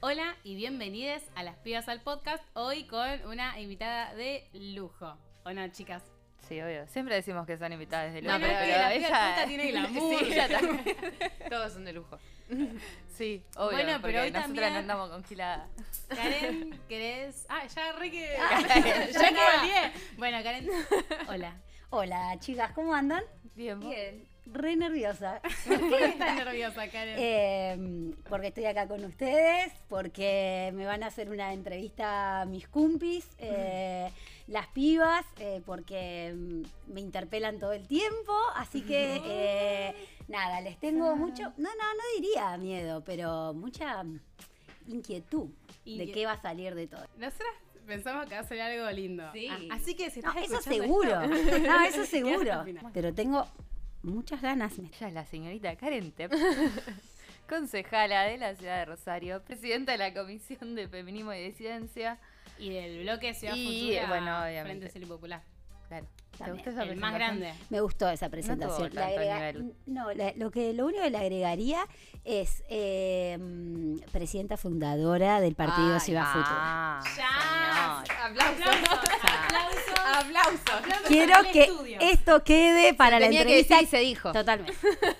Hola y bienvenidos a Las Pibas al Podcast, hoy con una invitada de lujo. ¿O no, chicas? Sí, obvio. Siempre decimos que son invitadas de lujo. No, pero es que la piba puta tiene glamour. Sí, ella también. Todos son de lujo. Sí, obvio. Bueno, pero porque hoy nosotras también- no andamos congiladas. Karen, ¿querés...? Ah, ya re que... Ya que olvidé. Bueno, Karen, hola. Hola, chicas, ¿cómo andan? Bien, vos. Bien. Re nerviosa. ¿Por qué estás nerviosa, Karen? Eh, porque estoy acá con ustedes, porque me van a hacer una entrevista a mis cumpis, eh, las pibas, eh, porque mm, me interpelan todo el tiempo. Así que, eh, nada, les tengo mucho, no, no, no diría miedo, pero mucha mm, inquietud de qué va a salir de todo. Nosotras pensamos que va a ser algo lindo. Sí. Ah, así que si No, estás eso escuchando seguro. esto- No, eso seguro. Pero tengo muchas ganas. Ella es la señorita Karen concejala de la ciudad de Rosario, presidenta de la Comisión de Feminismo y Disidencia. Y del bloque Ciudad Y, Futura, bueno, obviamente. Frente Civil Popular. Claro. ¿Te También. gustó esa El más grande. Me gustó esa tuvo presentación. Le tanto agrega- nivel. no, la- lo, que, lo único que le agregaría es eh, mm, presidenta fundadora del partido Ay, Ciudad Futura. Ah, Ya. señor. Aplausos. Aplausos. Aplausos. Aplausos Quiero que estudio. esto quede para la Tenía que entrevista. decir y se dijo. Totalmente.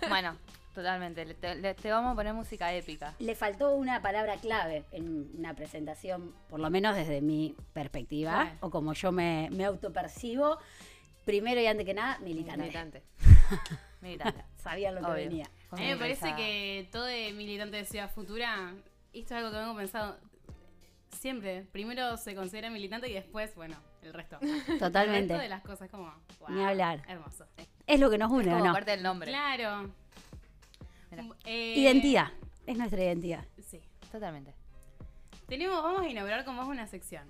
Bueno, totalmente. Le- Te, le- te vamos a poner música épica. Le faltó una palabra clave en una presentación, por lo menos desde mi perspectiva, o como yo me, me autopercibo. Primero y antes que nada, militante. Militante. Militante. Sabía lo que Obvio. venía. A mí me parece que todo de militante de Ciudad Futura, esto es algo que vengo pensando siempre. Primero se considera militante y después, bueno, el resto. El Totalmente. resto de las cosas como, wow, Ni hablar. Hermoso. Es lo que nos Es une, ¿o como no? parte del nombre. Claro. Eh, Identidad. Es nuestra identidad. Sí. Totalmente. Tenemos, vamos a inaugurar con vos una sección.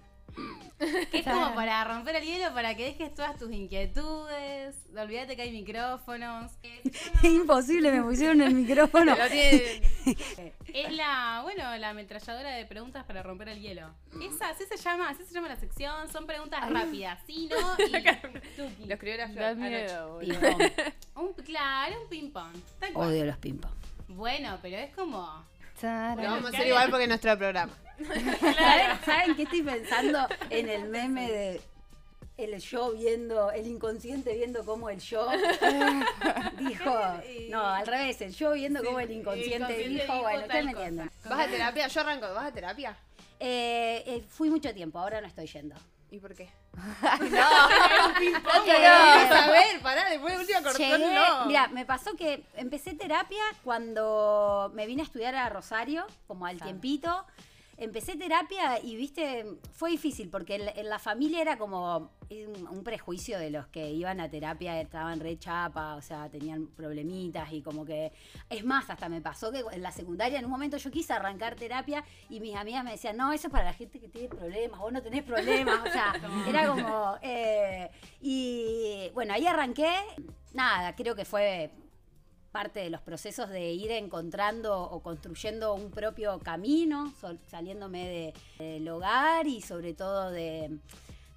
Que es como para romper el hielo, para que dejes todas tus inquietudes. Olvídate que hay micrófonos. Es imposible, me pusieron el micrófono. Es la, bueno, la ametralladora de preguntas para romper el hielo. Esa, así se llama, así se llama la sección. Son preguntas rápidas, sí, no y. Lo escribió la flor. miedo. Ping-pong. Un, claro, un ping pong. Tal cual. Odio los ping-pong. Bueno, pero es como. Lo vamos a hacer igual porque es nuestro programa. ¿Saben, ¿Saben qué estoy pensando en el meme de el yo viendo, el inconsciente viendo cómo el yo dijo, no, al revés, el yo viendo cómo el inconsciente, inconsciente dijo, dijo bueno, tal ¿qué me cosa. entienden? ¿Vas a terapia? Yo arranco. ¿Vas a terapia? Eh, eh, fui mucho tiempo, ahora no estoy yendo. ¿Y por qué? Eh, a ver, pará, después de última cortón, Llegué, no. mira, me pasó que empecé terapia cuando me vine a estudiar a Rosario, como al tiempito. Empecé terapia y, viste, fue difícil porque en la, en la familia era como un, un prejuicio de los que iban a terapia, estaban re chapa, o sea, tenían problemitas y como que... Es más, hasta me pasó que en la secundaria en un momento yo quise arrancar terapia y mis amigas me decían, no, eso es para la gente que tiene problemas, vos no tenés problemas, o sea, era como... eh, y bueno, ahí arranqué, nada, creo que fue parte de los procesos de ir encontrando o construyendo un propio camino, saliéndome de- del hogar y sobre todo de,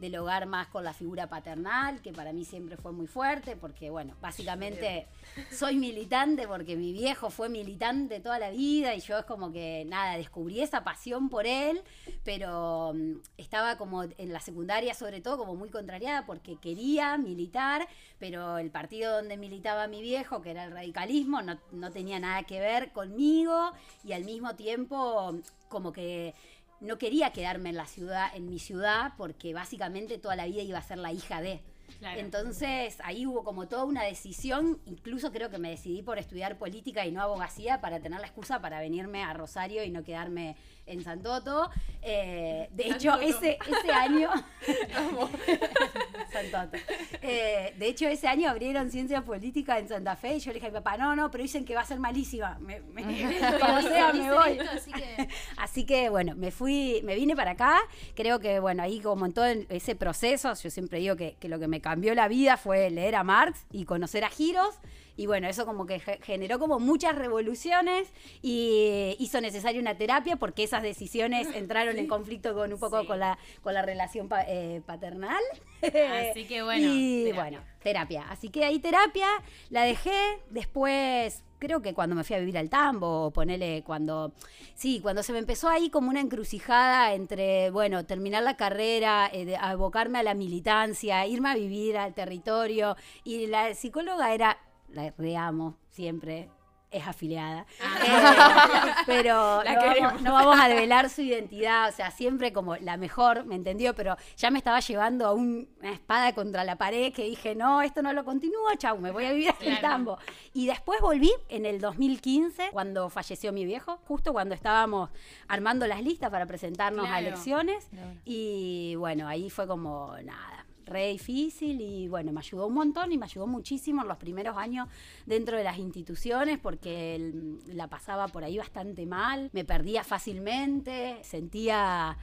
del hogar más con la figura paternal, que para mí siempre fue muy fuerte, porque bueno, básicamente soy militante porque mi viejo fue militante toda la vida y yo es como que nada, descubrí esa pasión por él, pero mm, estaba como en la secundaria sobre todo como muy contrariada porque quería militar, pero el partido donde militaba mi viejo, que era el radicalismo, no, no tenía nada que ver conmigo y al mismo tiempo como que no quería quedarme en la ciudad, en mi ciudad, porque básicamente toda la vida iba a ser la hija de. Claro. Entonces ahí hubo como toda una decisión, incluso creo que me decidí por estudiar política y no abogacía para tener la excusa para venirme a Rosario y no quedarme en Santoto. Eh, de hecho, ese, ese año... Santoto. Eh, de hecho, ese año abrieron ciencia política en Santa Fe y yo le dije a mi papá, no, no, pero dicen que va a ser malísima. Me, me- como sea, me voy. así que. Así que bueno, me fui, me vine para acá. Creo que bueno, ahí como en todo ese proceso, yo siempre digo que, que lo que me cambió la vida fue leer a Marx y conocer a Giros. Y bueno, eso como que ge- generó como muchas revoluciones y hizo necesaria una terapia porque esas decisiones entraron en conflicto con un poco Sí. con la con la relación pa- eh, paternal. Así que bueno, Y terapia. bueno, terapia. Así que ahí terapia, la dejé, después creo que cuando me fui a vivir al tambo, ponele cuando, sí, cuando se me empezó ahí como una encrucijada entre, bueno, terminar la carrera, eh, de- abocarme a la militancia, irme a vivir al territorio, y la psicóloga era, la reamo siempre, es afiliada, Eh, pero no, vamos, queremos. no vamos a develar su identidad, o sea, siempre como la mejor, ¿me entendió? Pero ya me estaba llevando a un- una espada contra la pared que dije, no, esto no lo continúo, chau, me voy a vivir Claro. tambo. Y después volví en el 2015, cuando falleció mi viejo, justo cuando estábamos armando las listas para presentarnos a elecciones. Claro. Y bueno, ahí fue como nada. Re difícil y bueno, me ayudó un montón y me ayudó muchísimo en los primeros años dentro de las instituciones porque el- la pasaba por ahí bastante mal, me perdía fácilmente, sentía,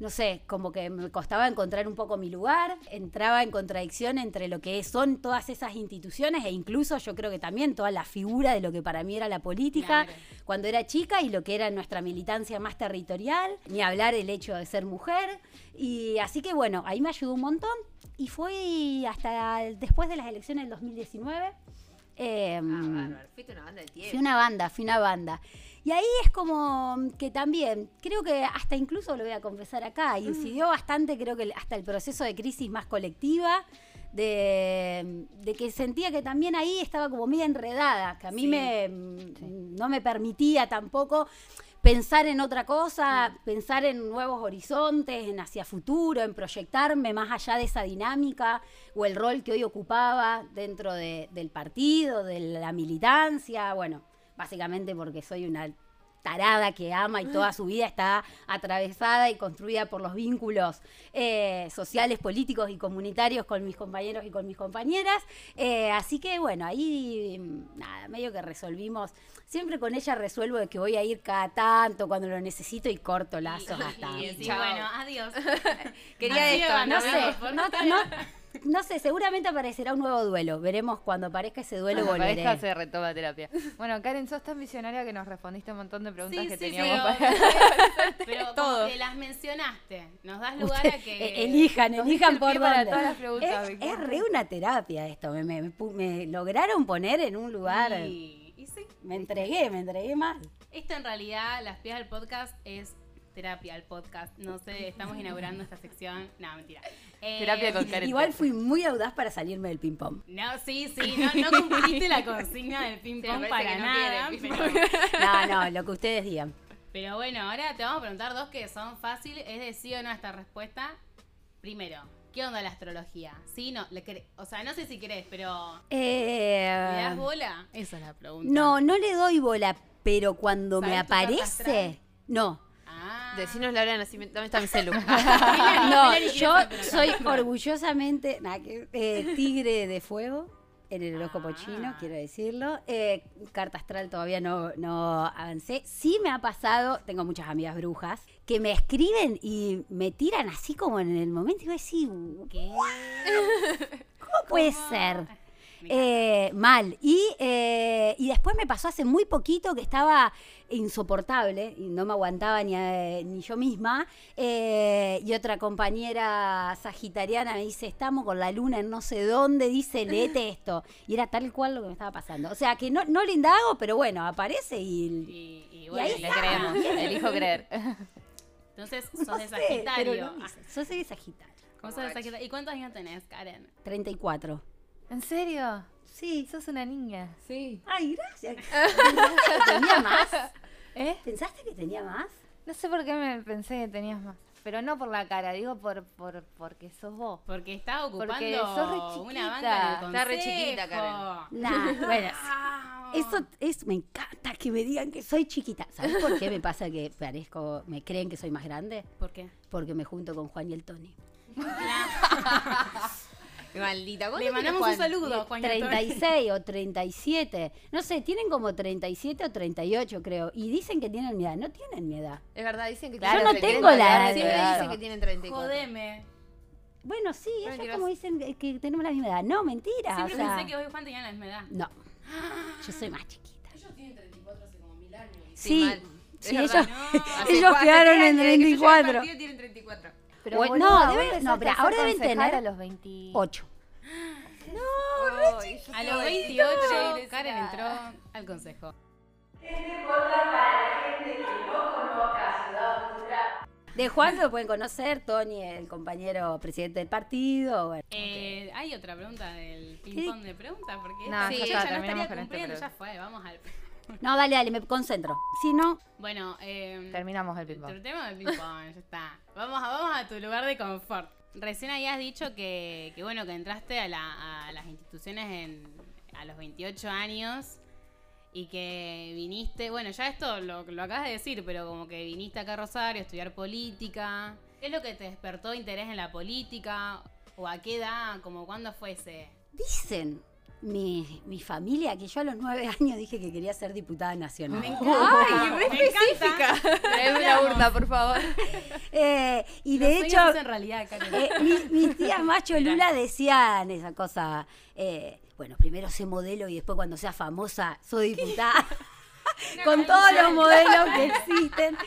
no sé, como que me costaba encontrar un poco mi lugar, entraba en contradicción entre lo que son todas esas instituciones e incluso yo creo que también toda la figura de lo que para mí era la política Claro. cuando era chica y lo que era nuestra militancia más territorial, ni hablar el hecho de ser mujer. Y así que bueno, ahí me ayudó un montón y fue hasta después de las elecciones del 2019. eh, Ah, bárbaro. Fuiste una banda de tiempo. Fui una banda, fui una banda. Y ahí es como que también, creo que hasta incluso lo voy a confesar acá, incidió bastante, creo que hasta el proceso de crisis más colectiva, de, de que sentía que también ahí estaba como media enredada, que a mí Sí. me, mm, no me permitía tampoco pensar en otra cosa, pensar en nuevos horizontes, en hacia futuro, en proyectarme más allá de esa dinámica o el rol que hoy ocupaba dentro de- del partido, de la militancia, bueno, básicamente porque soy una tarada que ama y toda su vida está atravesada y construida por los vínculos eh, sociales, políticos y comunitarios con mis compañeros y con mis compañeras. Eh, así que bueno, ahí nada, medio que resolvimos. Siempre con ella resuelvo de que voy a ir cada tanto cuando lo necesito y corto lazos hasta. Y decís, Chao. bueno, adiós. Quería Así esto, No sé, no, no-. No sé, seguramente aparecerá un nuevo duelo. Veremos cuando aparezca ese duelo Cuando volveré. pareja se retoma terapia. Bueno, Karen, sos tan visionaria que nos respondiste un montón de preguntas Sí, que sí, teníamos pero, para... pero Todo. que las mencionaste. Nos das lugar Usted- a que... eh, elijan, elijan por dónde. todas las preguntas, es, es re una terapia esto. Me, me- lograron poner en un lugar. Y, y sí. Me entregué, me entregué mal. Esto en realidad, las pies del podcast es terapia al podcast. No sé, estamos inaugurando esta sección. No, mentira. Eh, Terapia con Karen. Igual fui muy audaz para salirme del ping pong. No, sí, sí, no, no cumpliste la consigna del ping Sí, para no nada. quiere ping pero, No, no, lo que ustedes digan. pero bueno, ahora te vamos a preguntar dos que son fáciles. Es de sí o no esta respuesta. Primero, ¿qué onda la astrología? Sí, no, le o sea, no sé si querés, pero ¿le das Eh, bola? Esa es la pregunta. no, no le doy bola, pero cuando me ¿Sabes tu carta aparece. No. Ah. Decinos la hora de nacimiento. ¿Dónde está mi celu? No, yo soy orgullosamente nada, que- eh, tigre de fuego en el horóscopo Ah. chino, quiero decirlo. Eh, carta astral todavía no, no avancé. Sí me ha pasado, tengo muchas amigas brujas, que me escriben y me tiran así como en el momento y voy a decir, ¿qué? ¿Cómo puede ser? Eh, mal. Y, eh, y después me pasó hace muy poquito que estaba insoportable y no me aguantaba ni, eh, ni yo misma. eh, y otra compañera sagitariana me dice, estamos con la luna en no sé dónde, dice, leete esto. Y era tal cual lo que me estaba pasando. O sea, que no, no le indago, pero bueno, aparece y... Y, y Y bueno, ahí Le está. creemos, elijo creer. entonces sos no de sé, Sagitario. Yo soy de Sagitario. ¿Cómo sos de Sagitario? ¿Y cuántos años tenés, Karen? 34. ¿En serio? Sí. Sos una niña. Sí. Ay, gracias. ¿Pensaste que tenía más? ¿Eh? ¿Pensaste que tenía más? No sé por qué me pensé que tenías más. Pero no por la cara, digo por, por porque sos vos. Porque está ocupando Porque sos re una chiquita. banca en el Está re chiquita, Karen. Nah, bueno, Ah. Eso es, me encanta que me digan que soy chiquita. ¿Sabes por qué me pasa que parezco, me creen que soy más grande? ¿Por qué? Porque me junto con Juan y el Tony. Maldita. ¿cuánto Le mandamos un saludo, Juan. y Antonio. 36 o 37. No sé, tienen como 37 o 38, creo. Y dicen que tienen mi edad. No tienen mi edad. Es verdad, dicen que Claro, Yo no te tengo la edad Siempre dicen que tienen 34. Jodeme. Bueno, sí, No, ellos mentiras. como dicen que, que tenemos la misma edad. No, mentira. Siempre o sea, pensé que vos y Juan tenían la misma edad. No, yo soy más chiquita. Sí, Sí, sí, ellos, verdad. Hace ellos cuatro quedaron años en desde que yo llegué al 34. partido tienen 34. Pero Bueno, boluda, no, debe- no, pero ahora deben tener a los 28. 8. No, A los 28, Karen entró al consejo. De Juan lo pueden conocer, Tony, el compañero presidente del partido. bueno. Eh, Hay otra pregunta del ping-pong de preguntas, porque No, esta ya fecha está, no estaría este cumpliendo, pero- ya fue, vamos al... No, dale, dale, me concentro. Si no, Bueno, eh, Terminamos el ping-pong. Tratemos del ping-pong, ya está. Vamos a, vamos a tu lugar de confort. Recién habías dicho que, que bueno, que entraste a, la- a las instituciones en, a los 28 años y que viniste, bueno, ya esto lo, lo acabas de decir, pero como que viniste acá a Rosario a estudiar política. ¿Qué es lo que te despertó interés en la política? ¿O a qué edad? ¿Como cuándo fue ese? dicen mi, mi familia que yo a los nueve años dije que quería ser diputada nacional. Me encanta. Ay, re me encanta. Traeme una urna, por favor. Eh, y Los de hecho, se hacen realidad. Eh, mi- mis tías macho Lula decían esa cosa. eh, bueno, primero sé modelo y después cuando sea famosa soy diputada. Con todos los modelos que existen.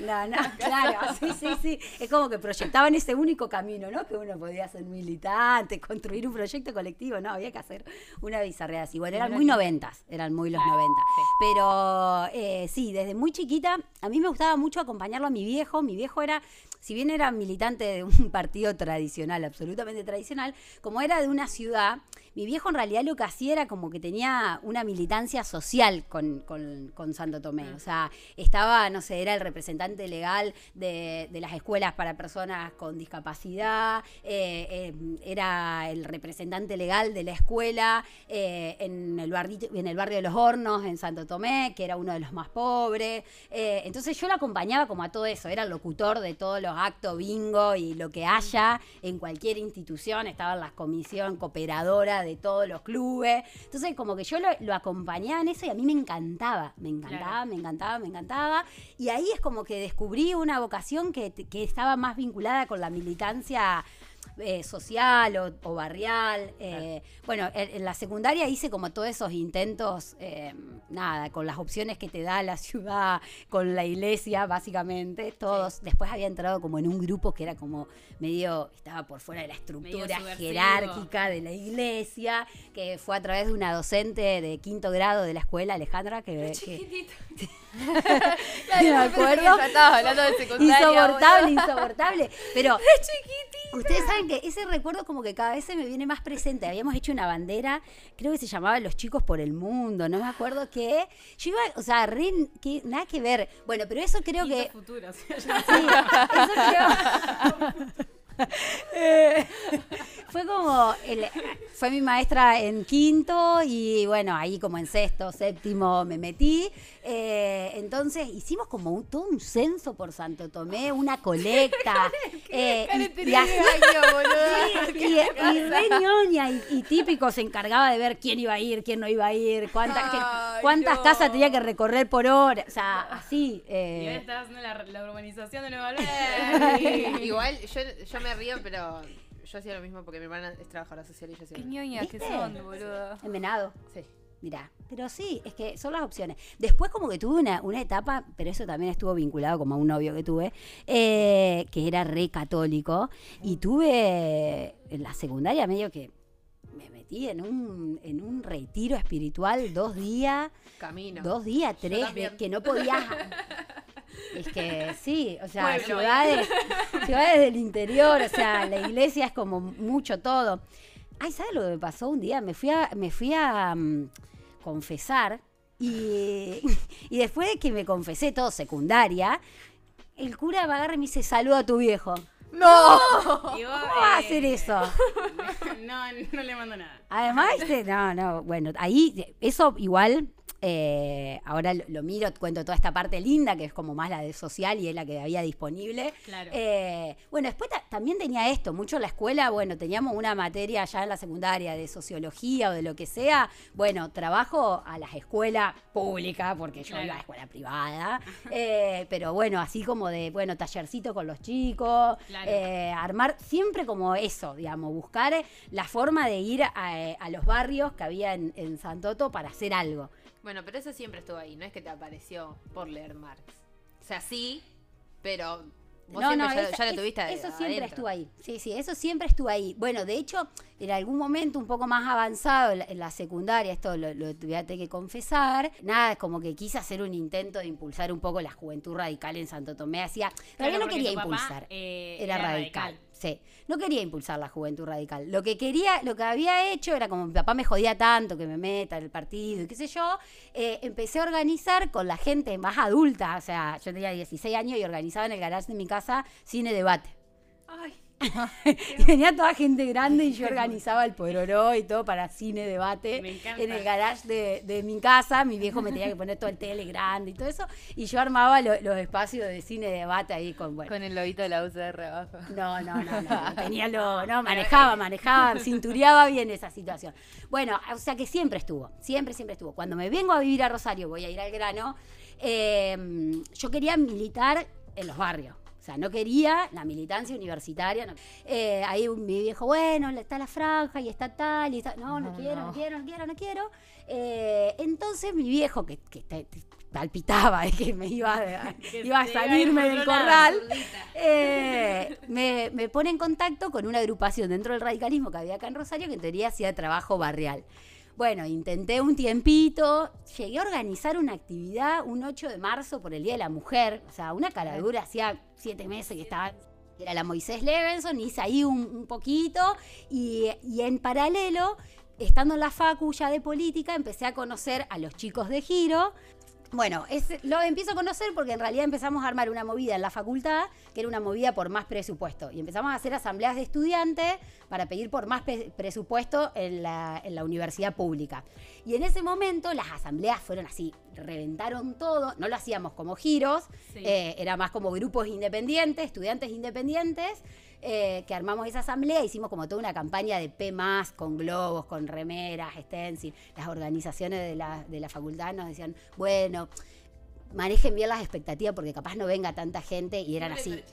No, no, claro, sí, sí, sí. Es como que proyectaban ese único camino, ¿no? Que uno podía ser militante, construir un proyecto colectivo, no, había que hacer una bizarreada así. Bueno, eran muy noventas, eran muy los noventas. Pero eh, sí, desde muy chiquita, a mí me gustaba mucho acompañarlo a mi viejo. Mi viejo era, si bien era militante de un partido tradicional, absolutamente tradicional, como era de una ciudad, mi viejo en realidad lo que hacía era como que tenía una militancia social con, con- con Santo Tomé. O sea, estaba, no sé, era el representante legal de, de las escuelas para personas con discapacidad, eh, eh, era el representante legal de la escuela eh, en, el barrito- en el barrio de los Hornos, en Santo Tomé, que era uno de los más pobres. Entonces yo lo acompañaba como a todo eso, era el locutor de todos los actos bingo y lo que haya en cualquier institución, estaba en la comisión cooperadora de todos los clubes. Entonces como que yo lo, lo acompañaba en eso y a mí me encantaba, me encantaba, Claro. me encantaba, me encantaba. Y ahí es como que descubrí una vocación que, que estaba más vinculada con la militancia eh, social o, o barrial. eh, Bueno, en, en la secundaria hice como todos esos intentos, eh, nada, con las opciones que te da la ciudad, con la iglesia, básicamente, todos. Después había entrado como en un grupo que era como medio, estaba por fuera de la estructura jerárquica de la iglesia, que fue a través de una docente de quinto grado de la escuela, Alejandra, que... que me acuerdo. Ya estabas hablando de secundaria. Insoportable, insoportable. Pero ustedes saben que ese recuerdo como que cada vez se me viene más presente. Habíamos hecho una bandera, creo que se llamaba Los chicos por el mundo, no me acuerdo qué. Yo iba, o sea, re- que, nada que ver. Bueno, pero eso creo que... Sí, eso creo. Eh, fue como el- fue mi maestra en quinto y bueno ahí como en sexto séptimo me metí Eh, entonces hicimos como un- todo un censo por Santo Tomé una colecta eh, y- y, así y, y re ñoña y, típico se encargaba de ver quién iba a ir, quién no iba a ir, Ay, cuántas no. casas tenía que recorrer por hora, o sea, así. Y ahora eh, estás haciendo la, la urbanización de Nueva Alberdi. Igual yo, yo me río, pero yo hacía lo mismo porque mi hermana es trabajadora social y yo hacía Qué lo mismo. ñoñas que son, boludo. envenenado. Sí. Mirá, pero sí, es que son las opciones. Después como que tuve una, una etapa, pero eso también estuvo vinculado como a un novio que tuve, eh, que era re católico, y tuve en la secundaria medio que me metí en un, en un retiro espiritual dos días, Camino. dos días, tres, de que no podías... Es que sí, o sea, Pueblo. ciudades, ciudades del interior, o sea, la iglesia es como mucho todo. Ay, ¿sabes lo que me pasó un día? Me fui a, me fui a mm, confesar y, y después de que me confesé todo secundaria, el cura me agarra y me dice, saluda a tu viejo. ¡No! ¿Cómo va a eh, hacer eso? No, no le mando nada. Además, ¿viste? no, no, bueno, ahí, eso igual, eh, ahora lo, lo miro, cuento toda esta parte linda, que es como más la de social y es la que había disponible. Claro. Eh, bueno, después ta- también tenía esto, mucho en la escuela, bueno, teníamos una materia ya en la secundaria de sociología o de lo que sea. Bueno, trabajo a las escuelas públicas, porque yo Claro. iba a escuela privada. eh, pero bueno, así como de, bueno, tallercito con los chicos, Claro. armar siempre como eso, digamos, buscar la forma de ir a, a los barrios que había en, en Santoto para hacer algo. Bueno, pero eso siempre estuvo ahí, no es que te apareció por leer Marx. O sea, sí, pero Vos siempre ya, esa- ya tuviste Eso siempre estuvo ahí. Sí, sí, eso siempre estuvo ahí. Bueno, de hecho, en algún momento un poco más avanzado, en la, secundaria, esto lo, lo que confesar, nada, como que quise hacer un intento de impulsar un poco la juventud radical en Santo Tomé. Hacía, realidad no quería papá, impulsar. eh, era, era radical. radical. Sí, no quería impulsar la juventud radical. Lo que quería, lo que había hecho era como mi papá me jodía tanto que me meta en el partido y qué sé yo, eh, empecé a organizar con la gente más adulta, o sea, yo tenía 16 años y organizaba en el garage de mi casa cine debate. y venía toda gente grande y yo organizaba el pororó y todo para cine debate Me en el garage de, de mi casa. Mi viejo me tenía que poner todo el tele grande y todo eso. Y yo armaba lo- los espacios de cine debate ahí con, bueno, Con el lobito de la UCR abajo. no, no, no, no tenía lo, no, manejaba, manejaba, cintureaba bien esa situación. Bueno, o sea que siempre estuvo, siempre, siempre estuvo. Cuando me vengo a vivir a Rosario, voy a ir al grano, eh, yo quería militar en los barrios. Sea, no quería la militancia universitaria. no. Eh, ahí mi viejo, bueno, está la franja y está tal, y está- no, no, No, quiero, no. quiero, no quiero, no quiero. Eh, entonces mi viejo, que, palpitaba de que me iba a, iba a salirme del corral, eh, me, me pone en contacto con una agrupación dentro del radicalismo que había acá en Rosario que en teoría hacía trabajo barrial. Bueno, intenté un tiempito, llegué a organizar una actividad un 8 de marzo por el Día de la Mujer, o sea, una caradura, hacía siete meses que estaba, era la Moisés Levenson, hice ahí un, un poquito y, y en paralelo, estando en la facu ya de política, empecé a conocer a los chicos de Giro, bueno, es- lo empiezo a conocer porque en realidad empezamos a armar una movida en la facultad, que era una movida por más presupuesto. Y empezamos a hacer asambleas de estudiantes para pedir por más presupuesto en la, en la universidad pública. Y en ese momento las asambleas fueron así, reventaron todo. No lo hacíamos como giros, Sí. eh, era más como grupos independientes, estudiantes independientes. eh, que armamos esa asamblea, hicimos como toda una campaña de P con globos, con remeras, stencil. Las organizaciones de la, de la facultad nos decían, bueno, manejen bien las expectativas porque capaz no venga tanta gente y eran así.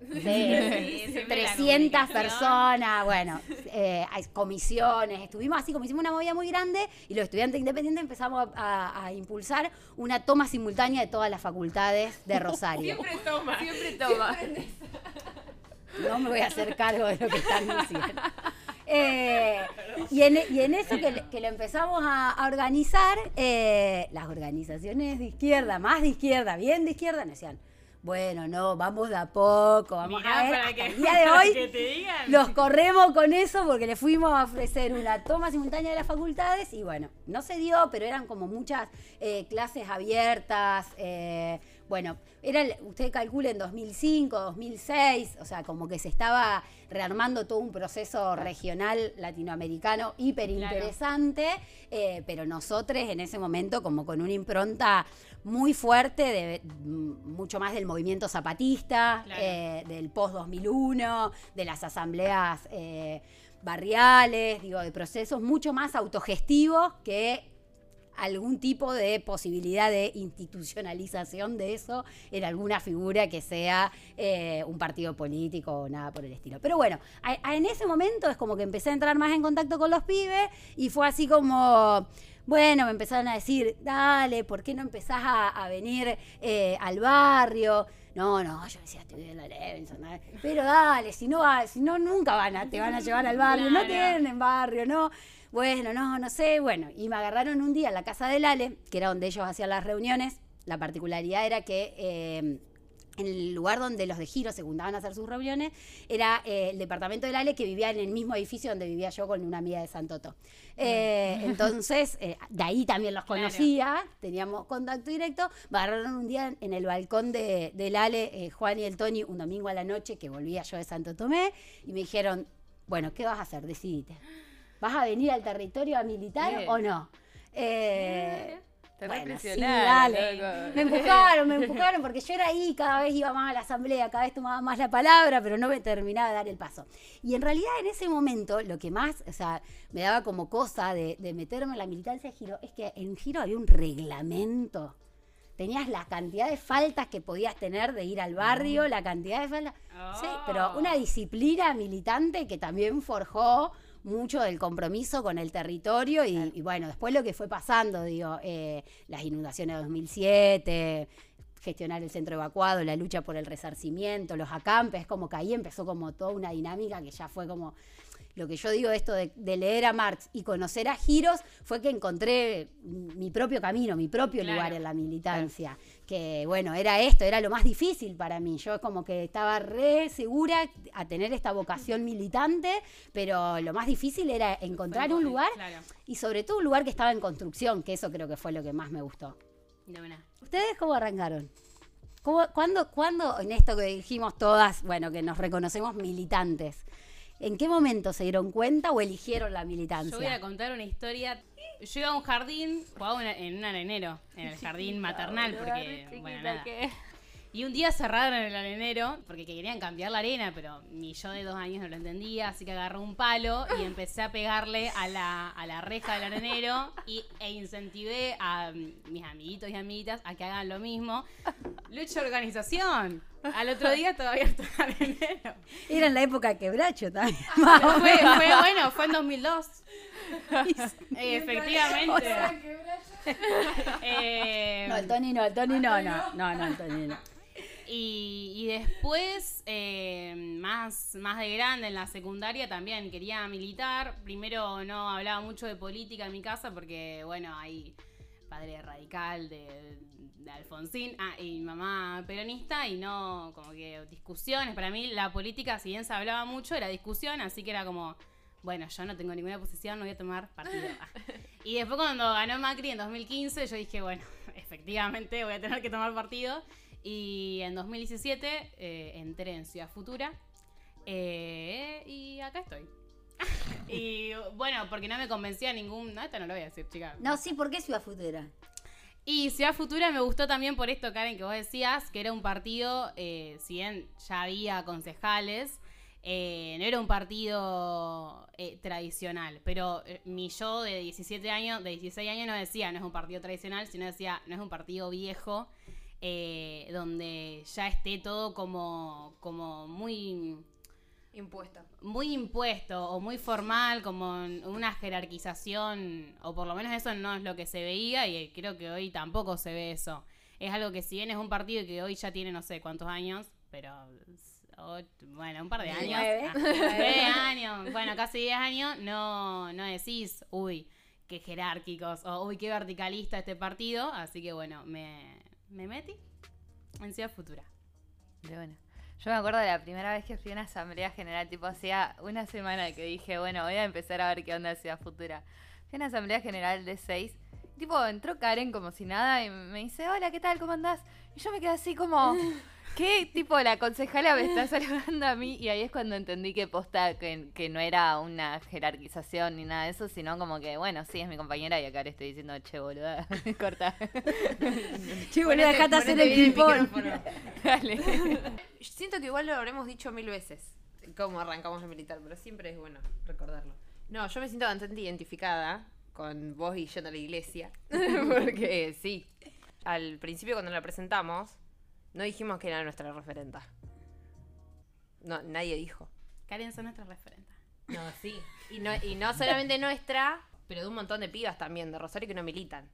Sí, siempre la 300 comunicación. personas, bueno, eh, hay comisiones, estuvimos así como hicimos una movida muy grande y los estudiantes independientes empezamos a, a- a impulsar una toma simultánea de todas las facultades de Rosario. toma. Siempre toma. No me voy a hacer cargo de lo que están diciendo. Eh, y, en, y en eso que, que lo empezamos a, a organizar, eh, las organizaciones de izquierda, más de izquierda, bien de izquierda, nos decían, bueno, no, vamos de a poco, vamos Mirá, a ver. hasta que- el día de hoy los corremos con eso porque le fuimos a ofrecer una toma simultánea de las facultades y bueno, no se dio, pero eran como muchas eh, clases abiertas. eh, bueno, era, usted calcula en 2005, 2006, o sea, como que se estaba rearmando todo un proceso regional latinoamericano hiper interesante, eh, pero nosotros en ese momento como con una impronta muy fuerte, de, mm, mucho más del movimiento zapatista, Claro. eh, del post-2001, de las asambleas eh, barriales, digo, de procesos mucho más autogestivos que algún tipo de posibilidad de institucionalización de eso en alguna figura que sea eh, un partido político o nada por el estilo. Pero bueno, en ese momento es como que empecé a entrar más en contacto con los pibes y fue así como... Bueno, me empezaron a decir, dale, ¿por qué no empezás a, a venir eh, al barrio? No, no, yo decía, estoy en la Levinson, dale. pero dale, si no, va- si no nunca van a, te van a llevar al barrio, no tienen barrio, no. Bueno, no, no sé, bueno, y me agarraron un día en la casa del Ale, que era donde ellos hacían las reuniones. La particularidad era que eh, en el lugar donde los de Giro se juntaban a hacer sus reuniones, era eh, el departamento del Ale que vivía en el mismo edificio donde vivía yo con una amiga de Santoto. Eh, entonces, eh, de ahí también los Claro. conocía, teníamos contacto directo. Me agarraron un día en el balcón de, del Ale, eh, Juan y el Tony, un domingo a la noche que volvía yo de Santo Tomé, y me dijeron, bueno, ¿qué vas a hacer? Decidite. ¿Vas a venir al territorio a militar Bien. o no? Eh, bueno, sí, represionaron, dale. loco. Me empujaron, me empujaron, porque yo era ahí, cada vez iba más a la asamblea, cada vez tomaba más la palabra, pero no me terminaba de dar el paso. Y en realidad en ese momento, lo que más, o sea, me daba como cosa de, de meterme en la militancia de Giro, es que en Giro había un reglamento. Tenías la cantidad de faltas que podías tener de ir al barrio, la cantidad de faltas. Sí, pero una disciplina militante que también forjó mucho del compromiso con el territorio y, y bueno, después lo que fue pasando, digo, eh, las inundaciones de 2007, gestionar el centro evacuado, la lucha por el resarcimiento, los acampes, como que ahí empezó como toda una dinámica que ya fue como lo que yo digo esto de, de leer a Marx y conocer a Giros fue que encontré mi propio camino, mi propio Claro. lugar en la militancia. Que bueno, era esto, era lo más difícil para mí. Yo como que estaba re segura a tener esta vocación militante, pero lo más difícil era encontrar un lugar Claro, y sobre todo un lugar que estaba en construcción, que eso creo que fue lo que más me gustó. ¿Ustedes cómo arrancaron? ¿Cómo, cuándo, cuándo, en esto que dijimos todas, bueno, que nos reconocemos militantes, ¿en qué momento se dieron cuenta o eligieron la militancia? Yo voy a contar una historia. Yo iba a un jardín, jugaba en un arenero, en el jardín maternal, porque, bueno, nada. Y un día cerraron el arenero porque querían cambiar la arena, pero mi yo de dos años no lo entendía, así que agarré un palo y empecé a pegarle a la, a la reja del arenero y, e incentivé a mm, mis amiguitos y amiguitas a que hagan lo mismo. Lucha de organización. Al otro día estaba abierto el arenero. Era en la época de quebracho también. Fue, fue bueno, fue en 2002. Eh, efectivamente. Eh, No, el Tony no, el Tony no, no, no, no, el Tony no. Y, y después, eh, más, más de grande, en la secundaria también quería militar. Primero no hablaba mucho de política en mi casa porque, bueno, hay padre radical de, de Alfonsín ah, y mi mamá peronista y no, como que discusiones. Para mí la política, si bien se hablaba mucho, era discusión, así que era como, bueno, yo no tengo ninguna posición, no voy a tomar partido. Ah. Y después cuando ganó Macri en 2015, yo dije, bueno, efectivamente voy a tener que tomar partido. Y en 2017 eh, entré en Ciudad Futura. eh, y acá estoy. y bueno, porque no me convencía ningún. No, esta no lo voy a decir, chica. No, sí, ¿por qué Ciudad Futura? Y Ciudad Futura me gustó también por esto, Karen, que vos decías, que era un partido, eh, si bien ya había concejales, eh, no era un partido eh, tradicional. Pero eh, mi yo de 17 años, de 16 años no decía no es un partido tradicional, sino decía no es un partido viejo, eh, donde ya esté todo como, como muy Impuesta. muy impuesto o muy formal, como una jerarquización, o por lo menos eso no es lo que se veía y creo que hoy tampoco se ve eso. Es algo que si bien es un partido que hoy ya tiene no sé cuántos años, pero ocho- bueno, un par de años. Ah, nueve años, bueno, casi 10 años, no, no decís, uy, qué jerárquicos, o uy, qué verticalista este partido, así que bueno, me, me metí en Ciudad Futura. De bueno. Yo me acuerdo de la primera vez que fui a una asamblea general, tipo hacía una semana que dije, bueno, voy a empezar a ver qué onda Ciudad Futura. Fui a una asamblea general de seis. Tipo, entró Karen como si nada y me dice, hola, ¿qué tal? ¿Cómo andás? Y yo me quedé así como, ¿qué? Tipo, la concejala me está saludando a mí. Y ahí es cuando entendí que posta, que, que no era una jerarquización ni nada de eso, sino como que, bueno, sí, es mi compañera y acá le estoy diciendo, che, boluda, corta. Che, boludo, dejate hacer el ping-pong. Dale. Siento que igual lo habremos dicho mil veces, cómo arrancamos el militar, pero siempre es bueno recordarlo. No, yo me siento bastante identificada con vos y yendo a la iglesia, porque sí, al principio cuando la presentamos, no dijimos que era nuestra referenta. No, nadie dijo. Karen son nuestra referente. No, sí. Y no, y no solamente nuestra, pero de un montón de pibas también, de Rosario que no militan.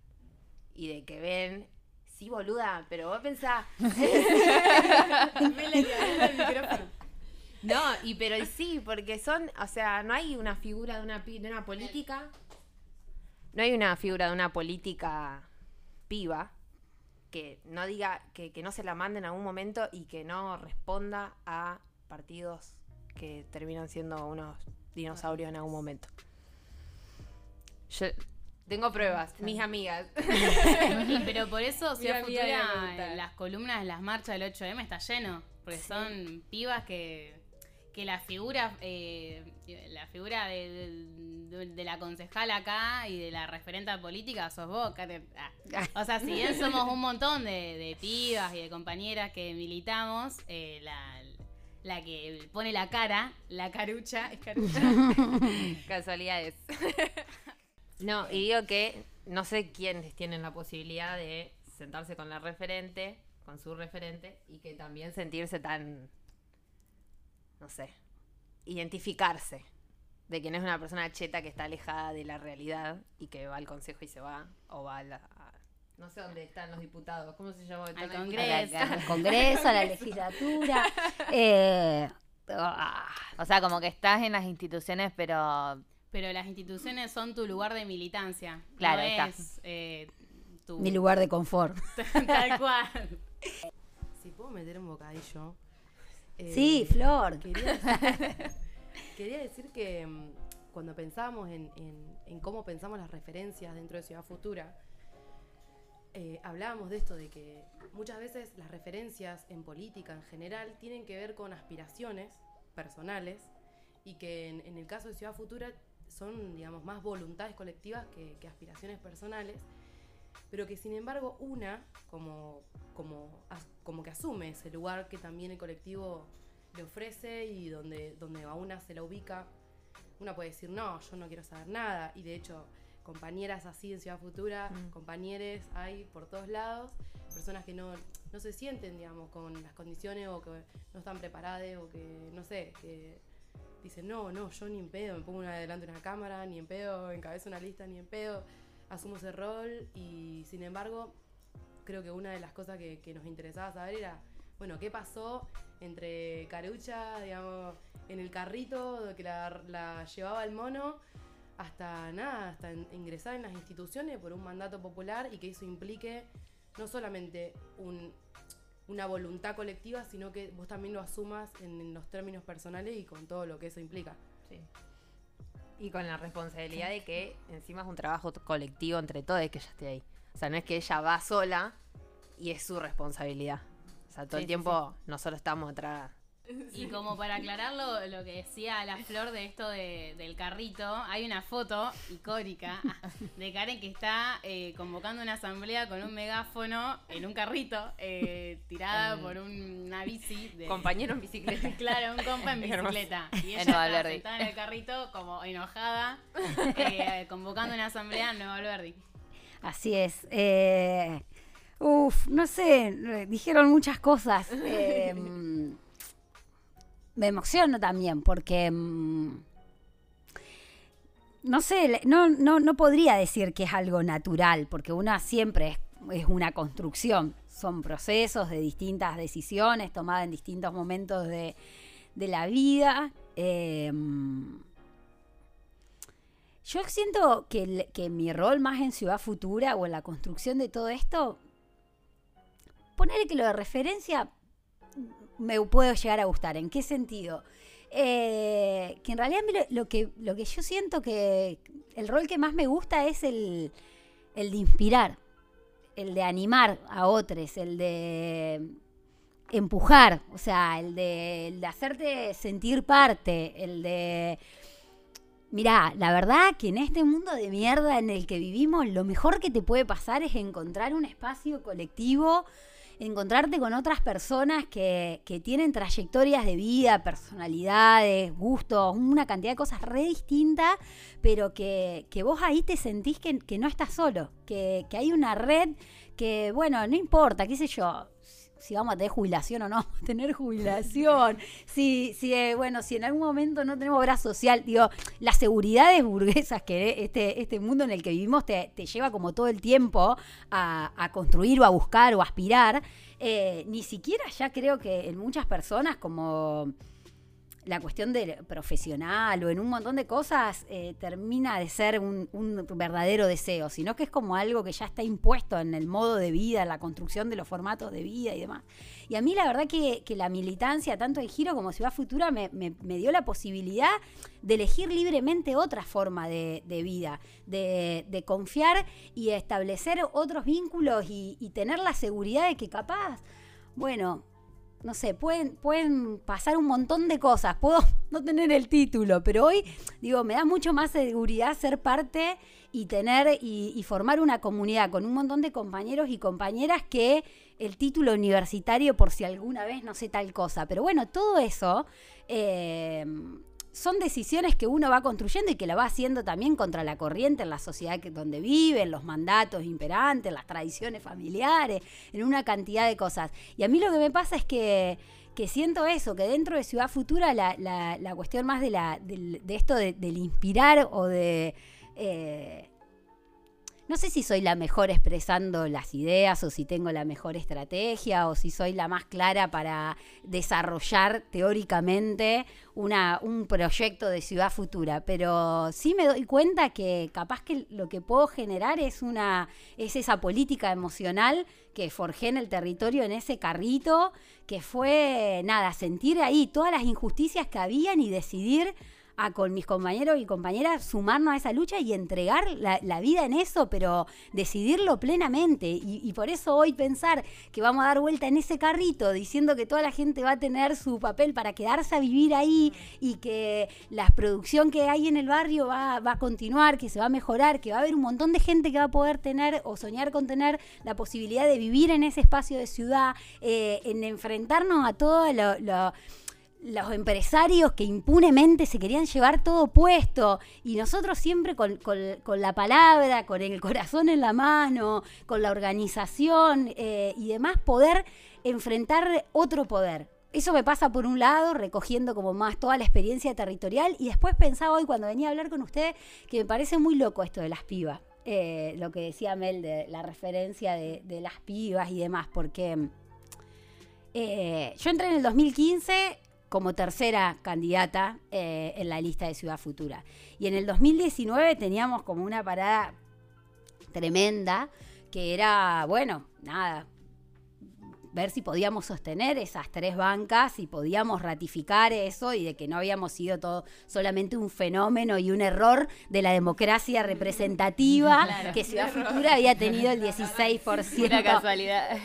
Y de que ven, sí, boluda, pero vos pensás. No, y pero y sí, porque son, o sea, no hay una figura de una, de una política. No hay una figura de una política piba que no diga, que, que no se la mande en algún momento y que no responda a partidos que terminan siendo unos dinosaurios en algún momento. Yo tengo pruebas, mis amigas. Y, pero por eso, va a Futura, las columnas de las marchas del 8M está lleno. Porque son pibas que, que la figura, eh, la figura de, de- de la concejal acá y de la referenta política sos vos, Karen. Ah. O sea, si bien somos un montón de, de pibas y de compañeras que militamos, eh, la, la que pone la cara, la carucha, es carucha. Casualidades. No, y digo que no sé quiénes tienen la posibilidad de sentarse con la referente, con su referente, y que también sentirse tan, no sé, identificarse de que no es una persona cheta que está alejada de la realidad y que va al consejo y se va, o va a la, a- no sé dónde están los diputados, ¿cómo se llama? Al. Congreso. Al Congreso, a la legislatura. eh, ah, O sea, como que estás en las instituciones, pero Pero las instituciones son tu lugar de militancia. Claro, no está. es eh, tu... mi lugar de confort. Tal cual. Si puedo meter un bocadillo. Eh, Sí, Flor. Quería, quería decir que mm, cuando pensábamos en, en- en cómo pensamos las referencias dentro de Ciudad Futura, eh, hablábamos de esto, de que muchas veces las referencias en política en general tienen que ver con aspiraciones personales y que en, en el caso de Ciudad Futura son, digamos, más voluntades colectivas que, que aspiraciones personales, pero que sin embargo una, como, como, as- como que asume ese lugar que también el colectivo le ofrece y donde, donde a una se la ubica, una puede decir, no, yo no quiero saber nada, y de hecho compañeras así en Ciudad Futura, compañeros hay por todos lados, personas que no, no se sienten, digamos, con las condiciones o que no están preparadas o que, no sé, que dicen, no, no, yo ni en pedo, me pongo una delante de una cámara, ni en pedo, encabezo una lista, ni en pedo, asumo ese rol y sin embargo creo que una de las cosas que, nos interesaba saber era, bueno, ¿qué pasó entre Carucha, digamos, en el carrito que la, llevaba el mono, hasta nada, hasta ingresar en las instituciones por un mandato popular y que eso implique no solamente un- una voluntad colectiva, sino que vos también lo asumas en, en los términos personales y con todo lo que eso implica. Sí. Y con la responsabilidad de que encima es un trabajo colectivo entre todos que ella esté ahí. O sea, no es que ella va sola y es su responsabilidad. O sea, todo Sí, el sí, tiempo nosotros estamos atrás. Y como para aclarar lo, que decía la flor de esto de- del carrito, hay una foto icónica de Karen que está eh, convocando una asamblea con un megáfono en un carrito, eh, tirada por un- una bici. De, Compañero en bicicleta. Claro, un compa en bicicleta. Y ella En está Valverde. sentada en el carrito como enojada, eh, convocando una asamblea en Nueva Alberdi. Así es. Eh, uf, no sé, dijeron muchas cosas. Me emociono también porque, mm, no sé, no, no, no podría decir que es algo natural, porque una siempre es, es una construcción. Son procesos de distintas decisiones tomadas en distintos momentos de, de la vida. Mm, yo siento que, que mi rol más en Ciudad Futura o en la construcción de todo esto, ponerle que lo de referencia me puedo llegar a gustar. ¿En qué sentido? Eh, que en realidad lo que, lo que yo siento que el rol que más me gusta es el, el de inspirar, el de animar a otros, el de empujar, o sea, el de, el de hacerte sentir parte, el de... Mirá, la verdad que en este mundo de mierda en el que vivimos, lo mejor que te puede pasar es encontrar un espacio colectivo, encontrarte con otras personas que, que tienen trayectorias de vida, personalidades, gustos, una cantidad de cosas re distintas, pero que, que vos ahí te sentís que, que no estás solo, que, que hay una red que, bueno, no importa, qué sé yo, si vamos a tener jubilación o no vamos a tener jubilación, si, si eh, bueno, si en algún momento no tenemos obra social, digo, las seguridades burguesas que este, este mundo en el que vivimos te, te lleva como todo el tiempo a, a construir o a buscar o a aspirar, eh, ni siquiera ya creo que en muchas personas como la cuestión del profesional o en un montón de cosas eh, termina de ser un, verdadero deseo, sino que es como algo que ya está impuesto en el modo de vida, en la construcción de los formatos de vida y demás. Y a mí la verdad que, que la militancia, tanto en Giro como Ciudad Futura, me, me- me dio la posibilidad de elegir libremente otra forma de, de vida, de, de confiar y establecer otros vínculos y, y tener la seguridad de que capaz, bueno, no sé, pueden, pueden pasar un montón de cosas. Puedo no tener el título, pero hoy, digo, me da mucho más seguridad ser parte y tener y, formar una comunidad con un montón de compañeros y compañeras que el título universitario por si alguna vez no sé tal cosa. Pero bueno, todo eso eh, son decisiones que uno va construyendo y que la va haciendo también contra la corriente en la sociedad que, donde vive, en los mandatos imperantes, las tradiciones familiares, en una cantidad de cosas. Y a mí lo que me pasa es que, que siento eso, que dentro de Ciudad Futura la, la- cuestión más de, la, de esto de- del inspirar o de... eh, no sé si soy la mejor expresando las ideas o si tengo la mejor estrategia o si soy la más clara para desarrollar teóricamente una, un proyecto de ciudad futura, pero sí me doy cuenta que capaz que lo que puedo generar es una es esa política emocional que forjé en el territorio en ese carrito, que fue nada, sentir ahí todas las injusticias que habían y decidir a con mis compañeros y compañeras sumarnos a esa lucha y entregar la, vida en eso, pero decidirlo plenamente. Y, por eso hoy pensar que vamos a dar vuelta en ese carrito diciendo que toda la gente va a tener su papel para quedarse a vivir ahí y que la producción que hay en el barrio va, a continuar, que se va a mejorar, que va a haber un montón de gente que va a poder tener o soñar con tener la posibilidad de vivir en ese espacio de ciudad, eh, en enfrentarnos a todo lo los empresarios que impunemente se querían llevar todo puesto y nosotros siempre con, la palabra, con el corazón en la mano, con la organización eh, y demás, poder enfrentar otro poder. Eso me pasa por un lado, recogiendo como más toda la experiencia territorial y después pensaba hoy cuando venía a hablar con usted que me parece muy loco esto de las pibas, eh, lo que decía Mel de la referencia de, las pibas y demás, porque... Eh, yo entré en el 2015 como tercera candidata eh, en la lista de Ciudad Futura. Y en el 2019 teníamos como una parada tremenda, que era, bueno, nada, ver si podíamos sostener esas tres bancas y podíamos ratificar eso y de que no habíamos sido todo solamente un fenómeno y un error de la democracia representativa, que Ciudad Futura había tenido el 16%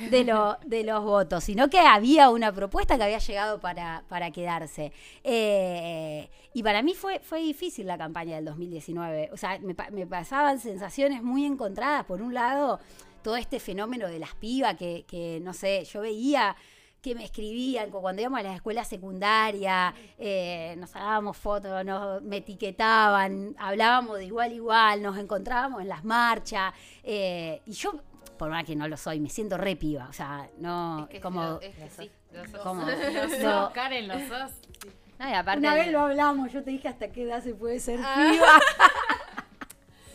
De, lo, de los votos, sino que había una propuesta que había llegado para, para quedarse. Eh, y para mí fue, fue difícil la campaña del 2019. O sea, me, me pasaban sensaciones muy encontradas. Por un lado, todo este fenómeno de las pibas que, no sé, yo veía que me escribían cuando íbamos a la escuela secundaria, eh, nos dábamos fotos, nos, me etiquetaban, hablábamos de igual a igual, nos encontrábamos en las marchas, eh, y yo, por más que no lo soy, me siento re piba, o sea, no, es como... es que sí, como, no, Karen, los sos. No, y aparte Una vez lo hablamos, yo te dije hasta qué edad se puede ser ah. piba.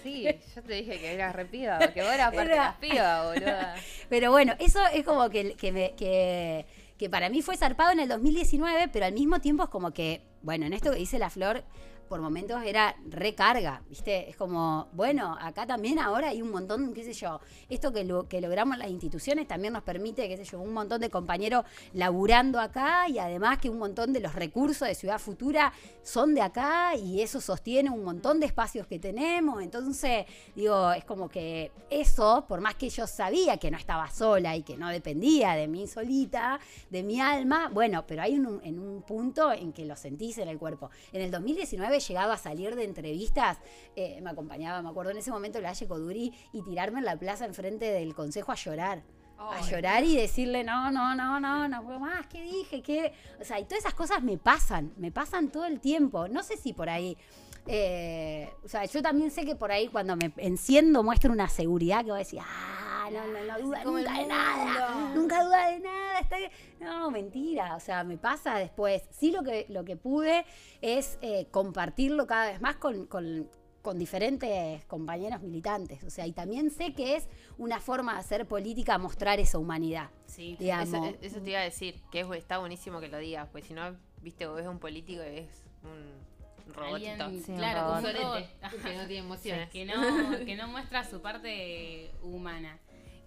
Sí, yo te dije que eras repida, que vos eras parte de las pibas, boluda. Pero bueno, eso es como que, que, me, que, que para mí fue zarpado en el 2019, pero al mismo tiempo es como que, bueno, en esto que dice la Flor, por momentos era recarga, ¿viste? Es como, bueno, acá también ahora hay un montón, qué sé yo, esto que, lo, que logramos las instituciones también nos permite, qué sé yo, un montón de compañeros laburando acá y además que un montón de los recursos de Ciudad Futura son de acá y eso sostiene un montón de espacios que tenemos. Entonces, digo, es como que eso, por más que yo sabía que no estaba sola y que no dependía de mí solita, de mi alma, bueno, pero hay un, en un punto en que lo sentís en el cuerpo. En el 2019 llegaba a salir de entrevistas, eh, me acompañaba, me acuerdo en ese momento la Aye Coduri y tirarme en la plaza enfrente del consejo a llorar. a llorar y decirle, no, no, no, no, no puedo más, ¿qué dije? ¿Qué? O sea, y todas esas cosas me pasan, me pasan todo el tiempo. No sé si por ahí eh, o sea, yo también sé que por ahí cuando me enciendo muestro una seguridad que voy a decir, ah, no, no, no duda nunca de nada, nunca duda de nada, está No, mentira, o sea, me pasa después. Sí lo que, lo que pude es eh, compartirlo cada vez más con, con, diferentes compañeros militantes. O sea, y también sé que es una forma de hacer política mostrar esa humanidad. Sí, Eso, eso, te iba a decir, que está buenísimo que lo digas, pues si no, viste, vos ves un político y ves un robotito. claro, que no tiene emociones. Que no, que no muestra su parte humana.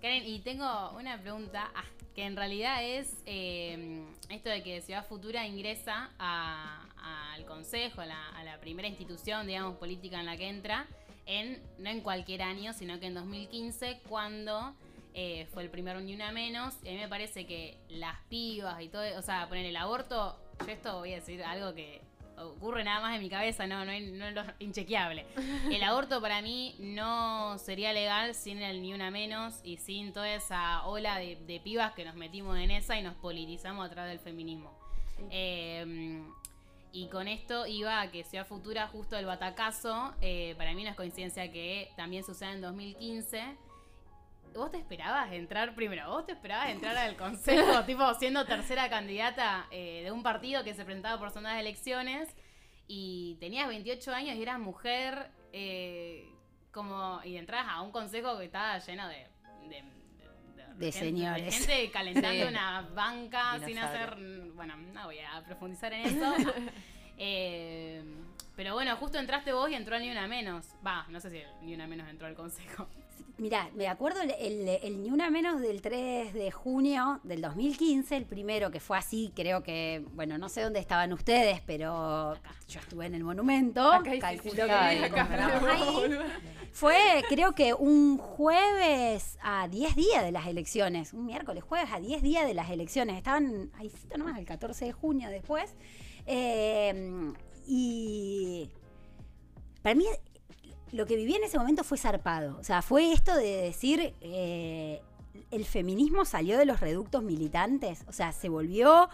Karen, y tengo una pregunta ah, que en realidad es eh, esto de que Ciudad Futura ingresa al Consejo, a la, primera institución, digamos, política en la que entra, en no en cualquier año, sino que en 2015, cuando eh, fue el primer Ni Una Menos. Y a mí me parece que las pibas y todo, o sea, poner el aborto, yo esto voy a decir algo que ocurre nada más en mi cabeza, no, no, no es lo inchequeable. El aborto para mí no sería legal sin el ni una menos y sin toda esa ola de, pibas que nos metimos en esa y nos politizamos a través del feminismo. Em, y con esto iba a que sea futura justo el batacazo. Eh, para mí no es coincidencia que también suceda en 2015. ¿Vos te esperabas entrar primero? ¿Vos te esperabas entrar al consejo, tipo siendo tercera candidata eh, de un partido que se presentaba por zonas de elecciones y tenías 28 años y eras mujer? Eh, como, y entras a un consejo que estaba lleno de... de De gente- señores. gente calentando Sí. una banca sin hacer. Bueno, no voy a profundizar en eso. Eh, pero bueno, justo entraste vos y entró ni una menos. Va, no sé si el ni una menos entró al consejo. Mirá, me acuerdo el, el, el Ni Una Menos del 3 de junio del 2015, el primero que fue así, creo que, bueno, no sé dónde estaban ustedes, pero yo estuve en el monumento, calculo. Fue, creo que un jueves a 10 días de las elecciones, un miércoles, jueves a 10 días de las elecciones, estaban ahí nomás, el 14 de junio después, Eh, y para mí lo que viví en ese momento fue zarpado. O sea, fue esto de decir, eh, el feminismo salió de los reductos militantes. O sea, se volvió,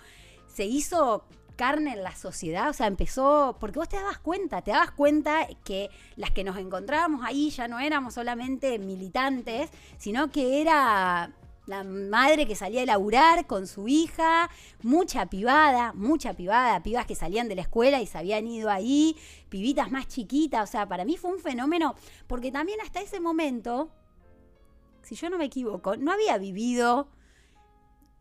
se hizo carne en la sociedad. O sea, empezó, porque vos te dabas cuenta, te dabas cuenta que las que nos encontrábamos ahí ya no éramos solamente militantes, sino que era la madre que salía a laburar con su hija, mucha pibada, mucha pibada, pibas que salían de la escuela y se habían ido ahí, pibitas más chiquitas, o sea, para mí fue un fenómeno, porque también hasta ese momento, si yo no me equivoco, no había vivido